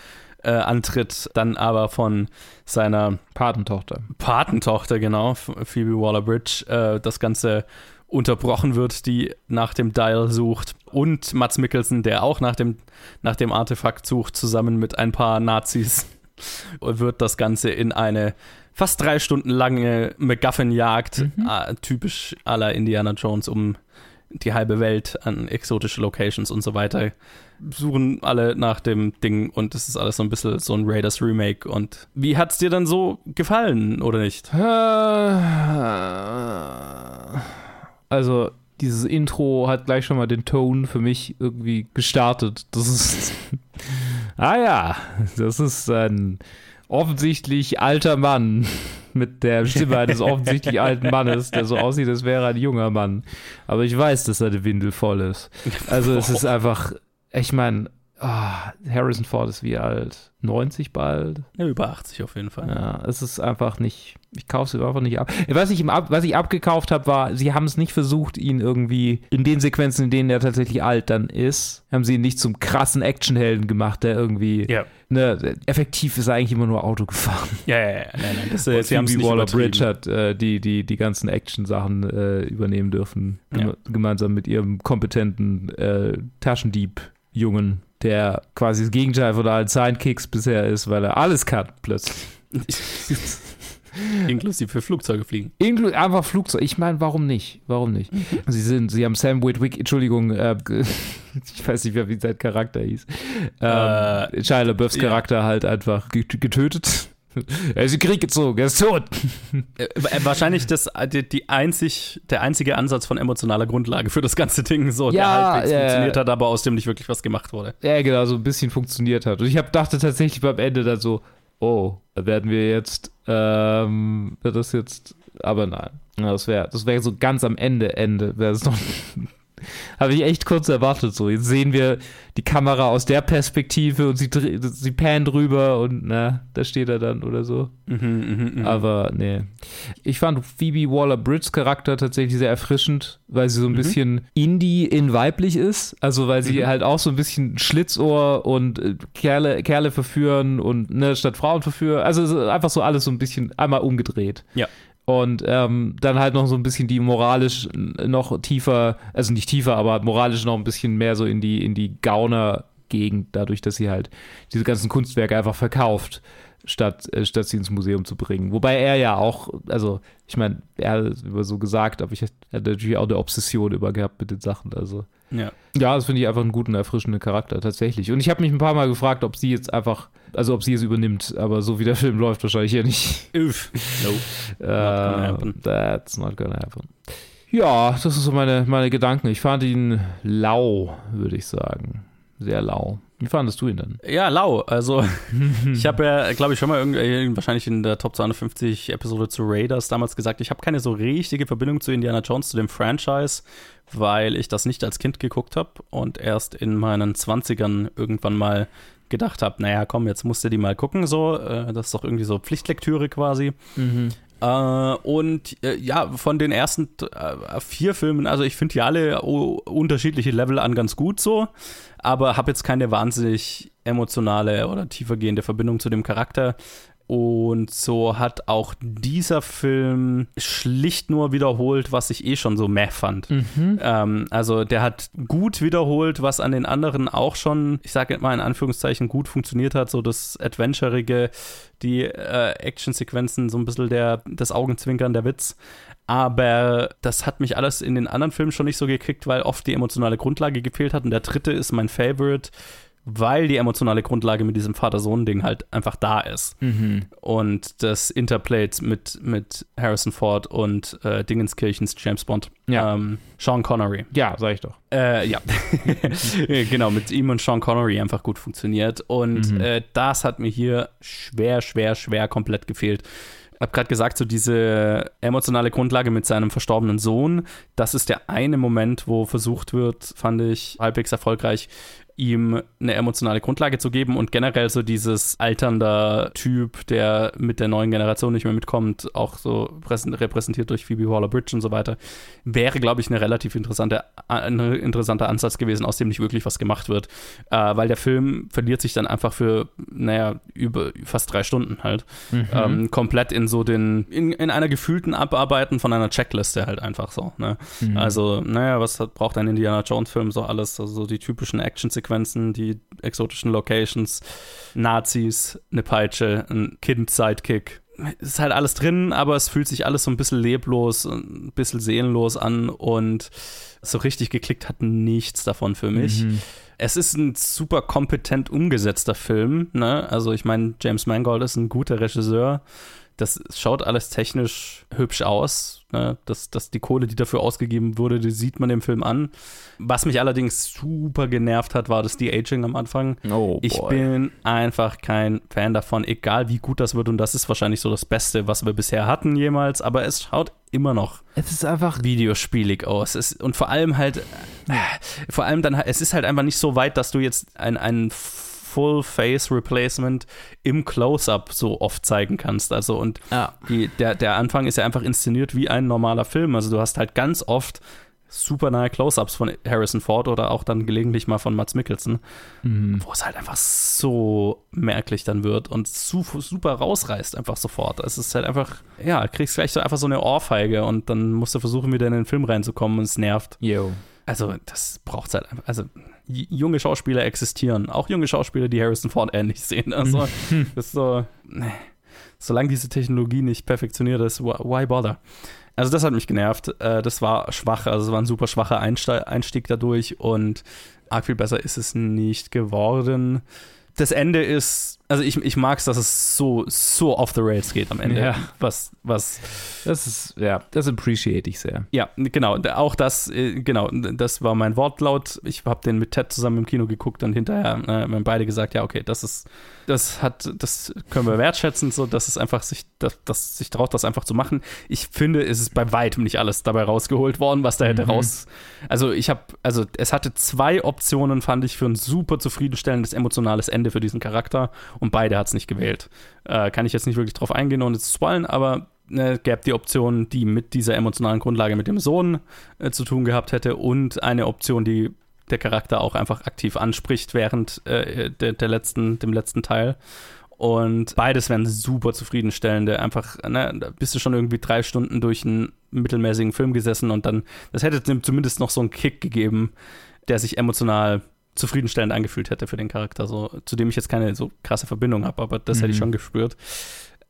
äh, antritt, dann aber von seiner Patentochter. Patentochter, genau, Phoebe Waller-Bridge, äh, das Ganze unterbrochen wird, die nach dem Dial sucht. Und Mats Mikkelsen, der auch nach dem, nach dem Artefakt sucht, zusammen mit ein paar Nazis, wird das Ganze in eine fast drei Stunden lange MacGuffin-Jagd, äh, typisch aller Indiana Jones, um die halbe Welt an exotische Locations und so weiter. Suchen alle nach dem Ding und es ist alles so ein bisschen so ein Raiders Remake. Und wie hat's dir dann so gefallen, oder nicht? Also, dieses Intro hat gleich schon mal den Ton für mich irgendwie gestartet. Das ist. ah ja, das ist ein offensichtlich alter Mann mit der Stimme eines offensichtlich alten Mannes, der so aussieht, als wäre er ein junger Mann. Aber ich weiß, dass seine Windel voll ist. Also es ist einfach, ich meine, Harrison Ford ist wie alt? 90 bald? Ja, über 80 auf jeden Fall. Ja, es ist einfach nicht, ich kaufe es einfach nicht ab. Was ich, ab, was ich abgekauft habe, war, sie haben es nicht versucht, ihn irgendwie in den Sequenzen, in denen er tatsächlich alt dann ist, haben sie ihn nicht zum krassen Actionhelden gemacht, der irgendwie, Ja. ne, effektiv ist er eigentlich immer nur Auto gefahren. Ja, ja, ja. Nein, nein, das, äh, sie haben es Waller-Bridge hat äh, die, die, die ganzen Action-Sachen äh, übernehmen dürfen, gem Ja. gemeinsam mit ihrem kompetenten äh, Taschendieb-Jungen, der quasi das Gegenteil von allen Sidekicks bisher ist, weil er alles kann plötzlich. Inklusive Flugzeuge fliegen. Inklu einfach Flugzeug. Ich meine, warum nicht? Warum nicht? Sie sind, sie haben Sam Witwick, Entschuldigung, äh, ich weiß nicht mehr, wie sein Charakter hieß. Ähm, Äh, Shia LaBeoufs ja. Charakter halt einfach get- getötet. Er ist in den Krieg gezogen, er ist tot. Äh, äh, wahrscheinlich das, die, die einzig, der einzige Ansatz von emotionaler Grundlage für das ganze Ding, so, der Ja, halbwegs ja, funktioniert hat, aber aus dem nicht wirklich was gemacht wurde. Ja, genau, so ein bisschen funktioniert hat. Und ich hab, dachte tatsächlich beim Ende dann so, oh, werden wir jetzt, ähm, wird das jetzt, aber nein. Das wäre das wär so ganz am Ende, Ende, wäre es noch. Habe ich echt kurz erwartet. So, jetzt sehen wir die Kamera aus der Perspektive und sie, sie pannt drüber und na, da steht er dann oder so. Mhm, Aber nee. Ich fand Phoebe Waller-Bridges Charakter tatsächlich sehr erfrischend, weil sie so ein bisschen Indie in weiblich ist. Also weil sie halt auch so ein bisschen Schlitzohr und äh, Kerle, Kerle verführen und ne, statt Frauen verführen. Also einfach so alles so ein bisschen einmal umgedreht. Ja. Und ähm, dann halt noch so ein bisschen die moralisch noch tiefer, also nicht tiefer, aber moralisch noch ein bisschen mehr so in die, in die Gauner-Gegend, dadurch, dass sie halt diese ganzen Kunstwerke einfach verkauft, statt, äh, statt sie ins Museum zu bringen. Wobei er ja auch, also ich meine, er hat es immer so gesagt, aber ich hatte natürlich auch eine Obsession über gehabt mit den Sachen. Also Ja. ja, das finde ich einfach einen guten, erfrischenden Charakter tatsächlich. Und ich habe mich ein paar Mal gefragt, ob sie jetzt einfach, also ob sie es übernimmt, aber so wie der Film läuft, wahrscheinlich ja nicht. Uff. No. Uh, happen. that's not gonna happen. Ja, das ist so meine, meine Gedanken. Ich fand ihn lau, würde ich sagen. Sehr lau. Wie fandest du ihn denn? Ja, lau. Also, ich habe ja, glaube ich, schon mal irgendwie, wahrscheinlich in der Top 250 Episode zu Raiders damals gesagt, ich habe keine so richtige Verbindung zu Indiana Jones, zu dem Franchise, weil ich das nicht als Kind geguckt habe und erst in meinen 20ern irgendwann mal gedacht habe, naja, komm, jetzt musst du die mal gucken, so. Äh, Das ist doch irgendwie so Pflichtlektüre quasi. Äh, und äh, ja, von den ersten äh, vier Filmen, also ich finde die alle unterschiedliche Level an ganz gut so, aber habe jetzt keine wahnsinnig emotionale oder tiefergehende Verbindung zu dem Charakter. Und so hat auch dieser Film schlicht nur wiederholt, was ich eh schon so meh fand. Ähm, also der hat gut wiederholt, was an den anderen auch schon, ich sage mal in Anführungszeichen, gut funktioniert hat. So das Adventurige, die äh, Actionsequenzen, so ein bisschen der, das Augenzwinkern, der Witz. Aber das hat mich alles in den anderen Filmen schon nicht so gekriegt, weil oft die emotionale Grundlage gefehlt hat. Und der dritte ist mein Favorite, weil die emotionale Grundlage mit diesem Vater-Sohn-Ding halt einfach da ist. Und das interplayt mit, mit Harrison Ford und äh, Dingenskirchens James Bond. Ja. Ähm, Sean Connery. Ja, sag ich doch. Äh, ja. genau, mit ihm und Sean Connery einfach gut funktioniert. Und Mhm. äh, das hat mir hier schwer, schwer, schwer komplett gefehlt. habe gerade gesagt, so diese emotionale Grundlage mit seinem verstorbenen Sohn, das ist der eine Moment, wo versucht wird, fand ich halbwegs erfolgreich, ihm eine emotionale Grundlage zu geben und generell so dieses alternder Typ, der mit der neuen Generation nicht mehr mitkommt, auch so repräsentiert durch Phoebe Waller-Bridge und so weiter, wäre, glaube ich, eine relativ interessante, ein interessanter Ansatz gewesen, aus dem nicht wirklich was gemacht wird, äh, weil der Film verliert sich dann einfach für, naja, über fast drei Stunden halt, mhm. ähm, komplett in so den, in, in einer gefühlten Abarbeiten von einer Checkliste halt einfach so, ne? Mhm. Also, naja, was hat, braucht ein Indiana Jones-Film so alles, also so die typischen Action-Sequenzen Sequenzen, die exotischen Locations, Nazis, eine Peitsche, ein Kind-Sidekick. Ist halt alles drin, aber es fühlt sich alles so ein bisschen leblos, ein bisschen seelenlos an und so richtig geklickt hat nichts davon für mich. Mhm. Es ist ein super kompetent umgesetzter Film. Ne? Also ich meine, James Mangold ist ein guter Regisseur das schaut alles technisch hübsch aus. Ne? Das, das, die Kohle, die dafür ausgegeben wurde, die sieht man im Film an. Was mich allerdings super genervt hat, war das De-Aging am Anfang. Oh, ich bin einfach kein Fan davon, egal wie gut das wird. Und das ist wahrscheinlich so das Beste, was wir bisher hatten jemals. Aber es schaut immer noch. Es ist einfach videospielig aus. Es, und vor allem halt, äh, vor allem dann, es ist halt einfach nicht so weit, dass du jetzt ein, ein Full Face Replacement im Close-up so oft zeigen kannst. Also und ja. die, der, der Anfang ist ja einfach inszeniert wie ein normaler Film. Also du hast halt ganz oft super nahe Close-ups von Harrison Ford oder auch dann gelegentlich mal von Mats Mikkelsen, mhm. wo es halt einfach so merklich dann wird und su super rausreißt einfach sofort. Es ist halt einfach, ja, kriegst gleich so einfach so eine Ohrfeige und dann musst du versuchen, wieder in den Film reinzukommen und es nervt. Yo. Also, das braucht halt einfach. Also, junge Schauspieler existieren. Auch junge Schauspieler, die Harrison Ford ähnlich sehen. Also, das ist so. Nee. Solange diese Technologie nicht perfektioniert ist, why bother? Also, das hat mich genervt. Äh, das war schwach. Also, es war ein super schwacher Einstieg dadurch und arg viel besser ist es nicht geworden. Das Ende ist also ich, ich mag es, dass es so, so off the rails geht am Ende. Ja. Was, was. Das ist, ja, das appreciate ich sehr. Ja, genau. Auch das, äh, genau, das war mein Wortlaut. Ich habe den mit Ted zusammen im Kino geguckt und hinterher äh, haben beide gesagt, ja, okay, das ist, das hat, das können wir wertschätzen, so, dass es einfach sich, dass, dass sich traut, das einfach zu machen. Ich finde, es ist bei weitem nicht alles dabei rausgeholt worden, was da hätte mhm. raus. Also ich habe, also es hatte zwei Optionen, fand ich, für ein super zufriedenstellendes emotionales Ende für diesen Charakter und beide hat es nicht gewählt. Äh, kann ich jetzt nicht wirklich drauf eingehen, ohne zu spoilen, aber ne, gäbe die Option, die mit dieser emotionalen Grundlage mit dem Sohn äh, zu tun gehabt hätte und eine Option, die der Charakter auch einfach aktiv anspricht während äh, der, der, letzten, dem letzten Teil. Und beides wären super zufriedenstellende. Einfach, ne, da bist du schon irgendwie drei Stunden durch einen mittelmäßigen Film gesessen und dann, das hätte zumindest noch so einen Kick gegeben, der sich emotional zufriedenstellend angefühlt hätte für den Charakter, so, zu dem ich jetzt keine so krasse Verbindung habe, aber das mhm. hätte ich mhm. schon gespürt.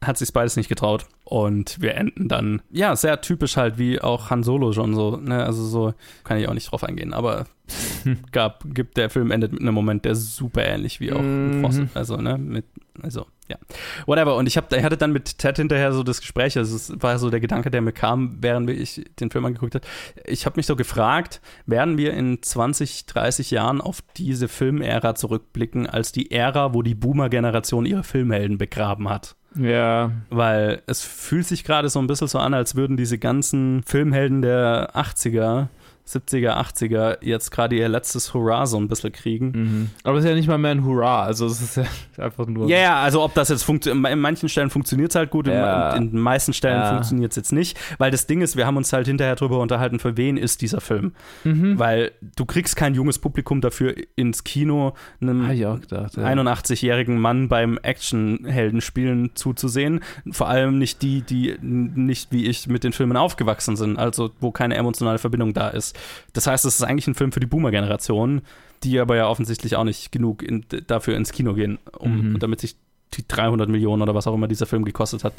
Hat sich beides nicht getraut. Und wir enden dann, ja, sehr typisch halt, wie auch Han Solo schon so, ne, also so, kann ich auch nicht drauf eingehen, aber gab, gibt, der Film endet mit einem Moment, der super ähnlich wie auch mhm. Fossil, also, ne, mit, also, ja. Whatever. Und ich, hab, ich hatte dann mit Ted hinterher so das Gespräch, also es war so der Gedanke, der mir kam, während ich den Film angeguckt habe. Ich habe mich so gefragt, werden wir in 20, 30 Jahren auf diese Filmära zurückblicken, als die Ära, wo die Boomer-Generation ihre Filmhelden begraben hat? Ja. Weil es fühlt sich gerade so ein bisschen so an, als würden diese ganzen Filmhelden der 80er 70er, 80er jetzt gerade ihr letztes Hurra so ein bisschen kriegen. Mhm. Aber es ist ja nicht mal mehr ein Hurra, also es ist ja einfach nur. Ja, yeah, also ob das jetzt funktioniert, in manchen Stellen funktioniert es halt gut, ja. in, in, den meisten Stellen ja. funktioniert es jetzt nicht, weil das Ding ist, wir haben uns halt hinterher drüber unterhalten, für wen ist dieser Film. Mhm. Weil du kriegst kein junges Publikum dafür ins Kino, einem ja. 81-jährigen Mann beim Actionheldenspielen zuzusehen. Vor allem nicht die, die nicht wie ich mit den Filmen aufgewachsen sind, also wo keine emotionale Verbindung da ist. Das heißt, es ist eigentlich ein Film für die Boomer-Generation, die aber ja offensichtlich auch nicht genug in, dafür ins Kino gehen, um, mhm. damit sich die 300 Millionen oder was auch immer dieser Film gekostet hat,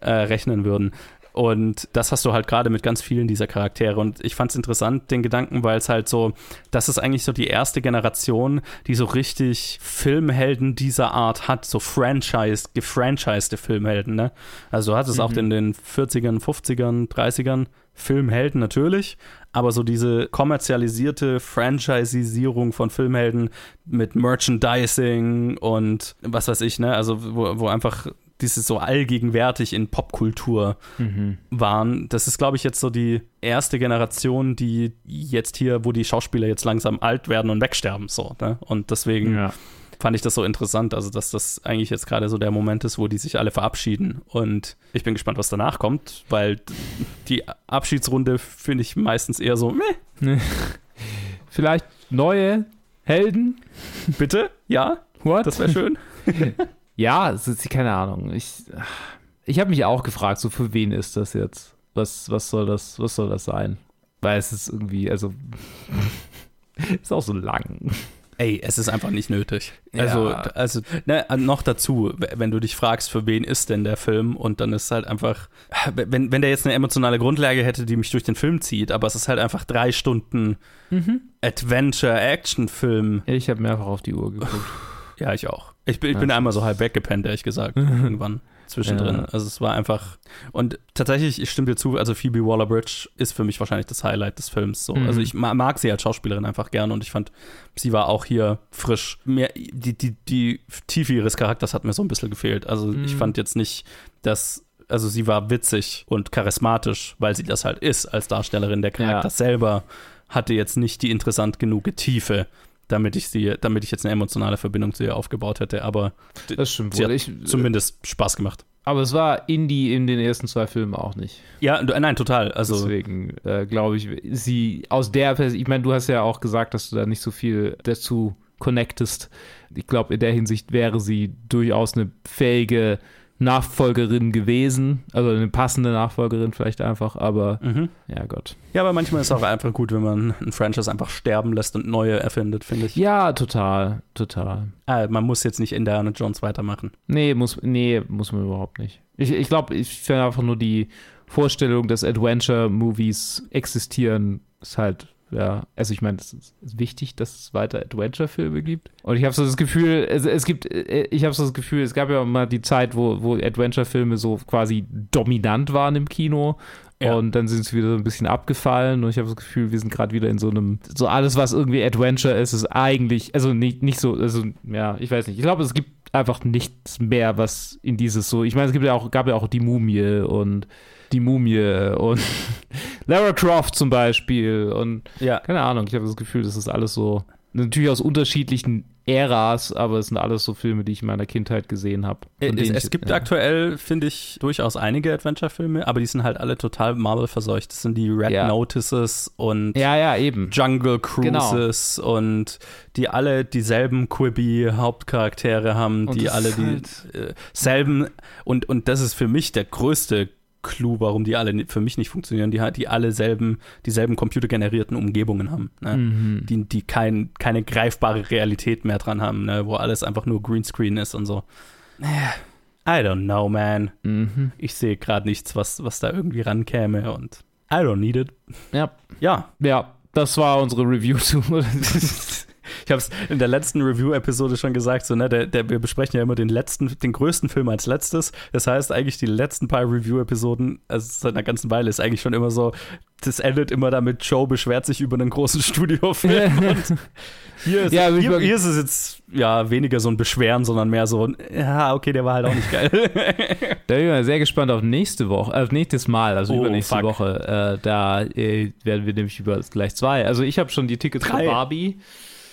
äh, rechnen würden. Und das hast du halt gerade mit ganz vielen dieser Charaktere. Und ich fand es interessant, den Gedanken, weil es halt so, das ist eigentlich so die erste Generation, die so richtig Filmhelden dieser Art hat, so franchise, gefranchisede Filmhelden, ne? Also du hattest mhm. auch in den 40ern, 50ern, 30ern Filmhelden natürlich, aber so diese kommerzialisierte Franchisierung von Filmhelden mit Merchandising und was weiß ich, ne, also wo, wo einfach die so allgegenwärtig in Popkultur Mhm. waren. Das ist, glaube ich, jetzt so die erste Generation, die jetzt hier, wo die Schauspieler jetzt langsam alt werden und wegsterben, so. Ne? Und deswegen Ja. Fand ich das so interessant, also dass das eigentlich jetzt gerade so der Moment ist, wo die sich alle verabschieden. Und ich bin gespannt, was danach kommt, weil die Abschiedsrunde finde ich meistens eher so, meh, Vielleicht neue Helden? bitte, ja, What? das wäre schön. Ja, es ist keine Ahnung. Ich, ich habe mich auch gefragt, so für wen ist das jetzt? Was, was soll das, was soll das sein? Weil es ist irgendwie, also ist auch so lang. Ey, es ist einfach nicht nötig. Ja. Also, also ne, noch dazu, wenn du dich fragst, für wen ist denn der Film und dann ist halt einfach, wenn, wenn der jetzt eine emotionale Grundlage hätte, die mich durch den Film zieht, aber es ist halt einfach drei Stunden Adventure-Action-Film. Ich habe mehrfach auf die Uhr geguckt. Ja, ich auch. Ich bin, ich bin einmal so halb weggepennt, ehrlich gesagt, irgendwann zwischendrin. Ja. Also es war einfach und tatsächlich, ich stimme dir zu, also Phoebe Waller-Bridge ist für mich wahrscheinlich das Highlight des Films. So. Mhm. Also ich ma- mag sie als Schauspielerin einfach gerne und ich fand, sie war auch hier frisch. Mehr, die, die, die Tiefe ihres Charakters hat mir so ein bisschen gefehlt. Also ich Mhm. fand jetzt nicht, dass also sie war witzig und charismatisch, weil sie das halt ist als Darstellerin. Der Charakter Ja. selber hatte jetzt nicht die interessant genug Tiefe, damit ich sie, damit ich jetzt eine emotionale Verbindung zu ihr aufgebaut hätte. Aber Das stimmt sie wohl. hat Ich, zumindest Spaß gemacht. aber es war Indie in den ersten zwei Filmen auch nicht. Ja, du- nein, total. Also Deswegen äh, glaube ich, sie aus der Pers ich meine, du hast ja auch gesagt, dass du da nicht so viel dazu connectest. Ich glaube, in der Hinsicht wäre sie durchaus eine fähige Nachfolgerin gewesen, also eine passende Nachfolgerin vielleicht einfach, aber Mhm. ja Gott. Ja, aber manchmal ist es auch einfach gut, wenn man ein Franchise einfach sterben lässt und neue erfindet, finde ich. Ja, total, total. Ah, man muss jetzt nicht Indiana Jones weitermachen. Nee, muss, nee, muss man überhaupt nicht. Ich glaube, ich, glaub, ich finde einfach nur die Vorstellung, dass Adventure-Movies existieren, ist halt, ja, also ich meine, es ist wichtig, dass es weiter Adventure-Filme gibt. Und ich habe so das Gefühl, es, es gibt, äh, ich habe so das Gefühl, es gab ja mal die Zeit, wo, wo Adventure-Filme so quasi dominant waren im Kino. Ja. Und dann sind sie wieder so ein bisschen abgefallen und ich habe das Gefühl, wir sind gerade wieder in so einem, so alles, was irgendwie Adventure ist, ist eigentlich, also nicht, nicht so, also ja, ich weiß nicht. Ich glaube, es gibt einfach nichts mehr, was in dieses so, ich meine, es gibt ja auch, gab ja auch die Mumie und die Mumie und Lara Croft zum Beispiel und Ja. keine Ahnung, ich habe das Gefühl, das ist alles so, natürlich aus unterschiedlichen Äras, aber es sind alles so Filme, die ich in meiner Kindheit gesehen habe. Äh, Es, es ich- gibt ja. aktuell, finde ich, durchaus einige Adventure-Filme, aber die sind halt alle total Marvel verseucht. Das sind die Red Ja. Notices und Ja, ja, eben. Jungle Cruises und die alle dieselben Quibi-Hauptcharaktere haben, Und die alle ist halt die äh, selben und, und das ist für mich der größte Clou, warum die alle für mich nicht funktionieren, die, die alle selben, dieselben computergenerierten Umgebungen haben, ne? Mhm. die, die kein, keine greifbare Realität mehr dran haben, ne? wo alles einfach nur Greenscreen ist und so. I don't know, man. Mhm. Ich sehe gerade nichts, was, was da irgendwie rankäme und I don't need it. Ja. Ja, Ja, das war unsere Review zu. Ich habe es in der letzten Review-Episode schon gesagt, so, ne, der, der, wir besprechen ja immer den letzten, den größten Film als letztes. Das heißt, eigentlich die letzten paar Review-Episoden, also seit einer ganzen Weile, ist eigentlich schon immer so, das endet immer damit, Joe beschwert sich über einen großen Studiofilm. und hier ist, Ja, hier, hier ist es jetzt ja weniger so ein Beschweren, sondern mehr so ein, ja, okay, der war halt auch nicht geil. Da bin ich mal sehr gespannt auf nächste Woche, äh, nächstes Mal, also Oh, übernächste fuck. Woche. Äh, da äh, werden wir nämlich über gleich zwei. Also ich habe schon die Tickets Drei. für Barbie.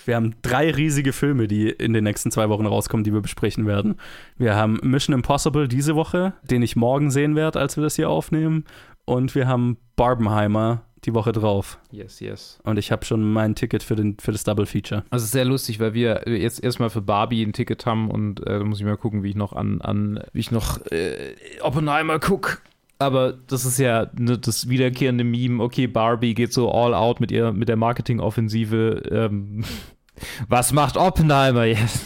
Wir haben drei riesige Filme, die in den nächsten zwei Wochen rauskommen, die wir besprechen werden. Wir haben Mission Impossible diese Woche, den ich morgen sehen werde, als wir das hier aufnehmen. Und wir haben Barbenheimer die Woche drauf. Yes, yes. Und ich habe schon mein Ticket für, den, für das Double Feature. Also sehr lustig, weil wir jetzt erstmal für Barbie ein Ticket haben und äh, da muss ich mal gucken, wie ich noch an, an wie ich noch äh, Oppenheimer gucke. Aber das ist ja ne, das wiederkehrende Meme, okay, Barbie geht so all out mit ihr, mit der Marketingoffensive. Ähm, was macht Oppenheimer jetzt?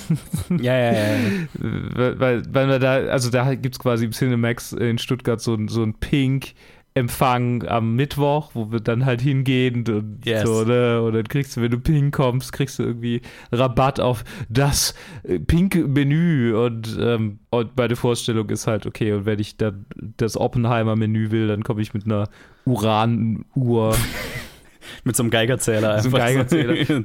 Ja, ja, ja. weil, weil, weil da, also da gibt es quasi im Cinemax in Stuttgart so, so ein Pink. Empfang am Mittwoch, wo wir dann halt hingehen und Yes. so, ne? Und dann kriegst du, wenn du Pink kommst, kriegst du irgendwie Rabatt auf das äh, Pink-Menü und, ähm, und meine Vorstellung ist halt, okay, und wenn ich dann das Oppenheimer-Menü will, dann komme ich mit einer Uranuhr. Mit so einem Geigerzähler So einfach. einem Geigerzähler.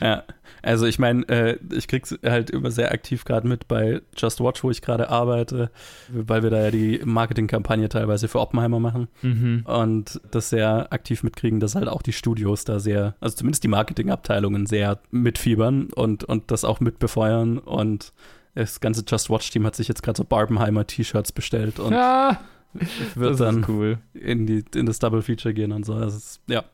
ja. Also ich meine, äh, ich krieg's halt immer sehr aktiv gerade mit bei Just Watch, wo ich gerade arbeite, weil wir da ja die Marketingkampagne teilweise für Oppenheimer machen Mhm. und das sehr aktiv mitkriegen, dass halt auch die Studios da sehr, also zumindest die Marketingabteilungen sehr mitfiebern und, und das auch mitbefeuern und das ganze Just Watch Team hat sich jetzt gerade so Barbenheimer T-Shirts bestellt und Ja, wird dann cool. in, die, in das Double Feature gehen und so. Das ist, ja,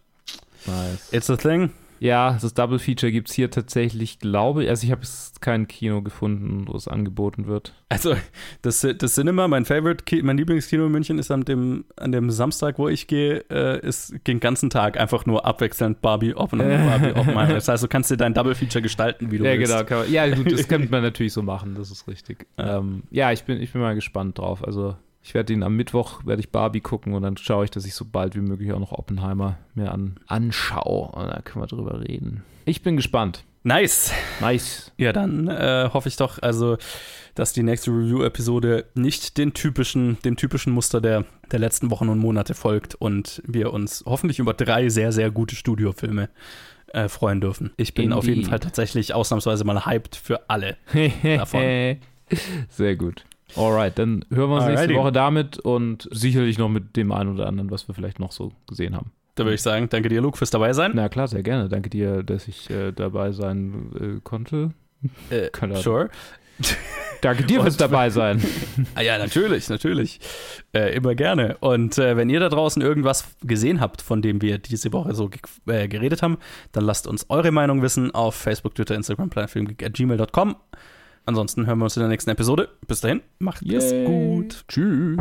Nice. it's a thing. Ja, das Double Feature gibt es hier tatsächlich, glaube ich. Also ich habe jetzt kein Kino gefunden, wo es angeboten wird. Also, das, das Cinema, mein Favorite, mein Lieblingskino in München ist an dem, an dem Samstag, wo ich gehe, äh, ist den ganzen Tag einfach nur abwechselnd Barbie, Oppenheimer, Barbie, Oppenheimer. Das heißt, du kannst dir dein Double Feature gestalten, wie du ja, willst. genau. Kann man, ja, gut, das könnte man natürlich so machen, das ist richtig. Ja, ähm, ja ich, bin, ich bin mal gespannt drauf. Also ich werde ihn am Mittwoch, werde ich Barbie gucken und dann schaue ich, dass ich so bald wie möglich auch noch Oppenheimer mir an, anschaue und da können wir drüber reden. Ich bin gespannt. Nice. Nice. Ja, dann äh, hoffe ich doch, also, dass die nächste Review-Episode nicht den typischen, dem typischen Muster der, der letzten Wochen und Monate folgt und wir uns hoffentlich über drei sehr, sehr gute Studiofilme äh, freuen dürfen. Ich bin auf jeden Indeed. Fall tatsächlich ausnahmsweise mal hyped für alle davon. Sehr gut. Alright, dann hören wir uns Alrighty. nächste Woche damit und sicherlich noch mit dem einen oder anderen, was wir vielleicht noch so gesehen haben. Da würde ich sagen, danke dir, Luke, fürs dabei sein. Na klar, sehr gerne. Danke dir, dass ich äh, dabei sein äh, konnte. Äh, sure. Danke dir fürs dabei sein. Ah ja, natürlich, natürlich. Äh, immer gerne. Und äh, wenn ihr da draußen irgendwas gesehen habt, von dem wir diese Woche so äh, geredet haben, dann lasst uns eure Meinung wissen auf Facebook, Twitter, Instagram, planetfilmgeek@gmail.com. Ansonsten hören wir uns in der nächsten Episode. Bis dahin, macht es gut. Tschüss.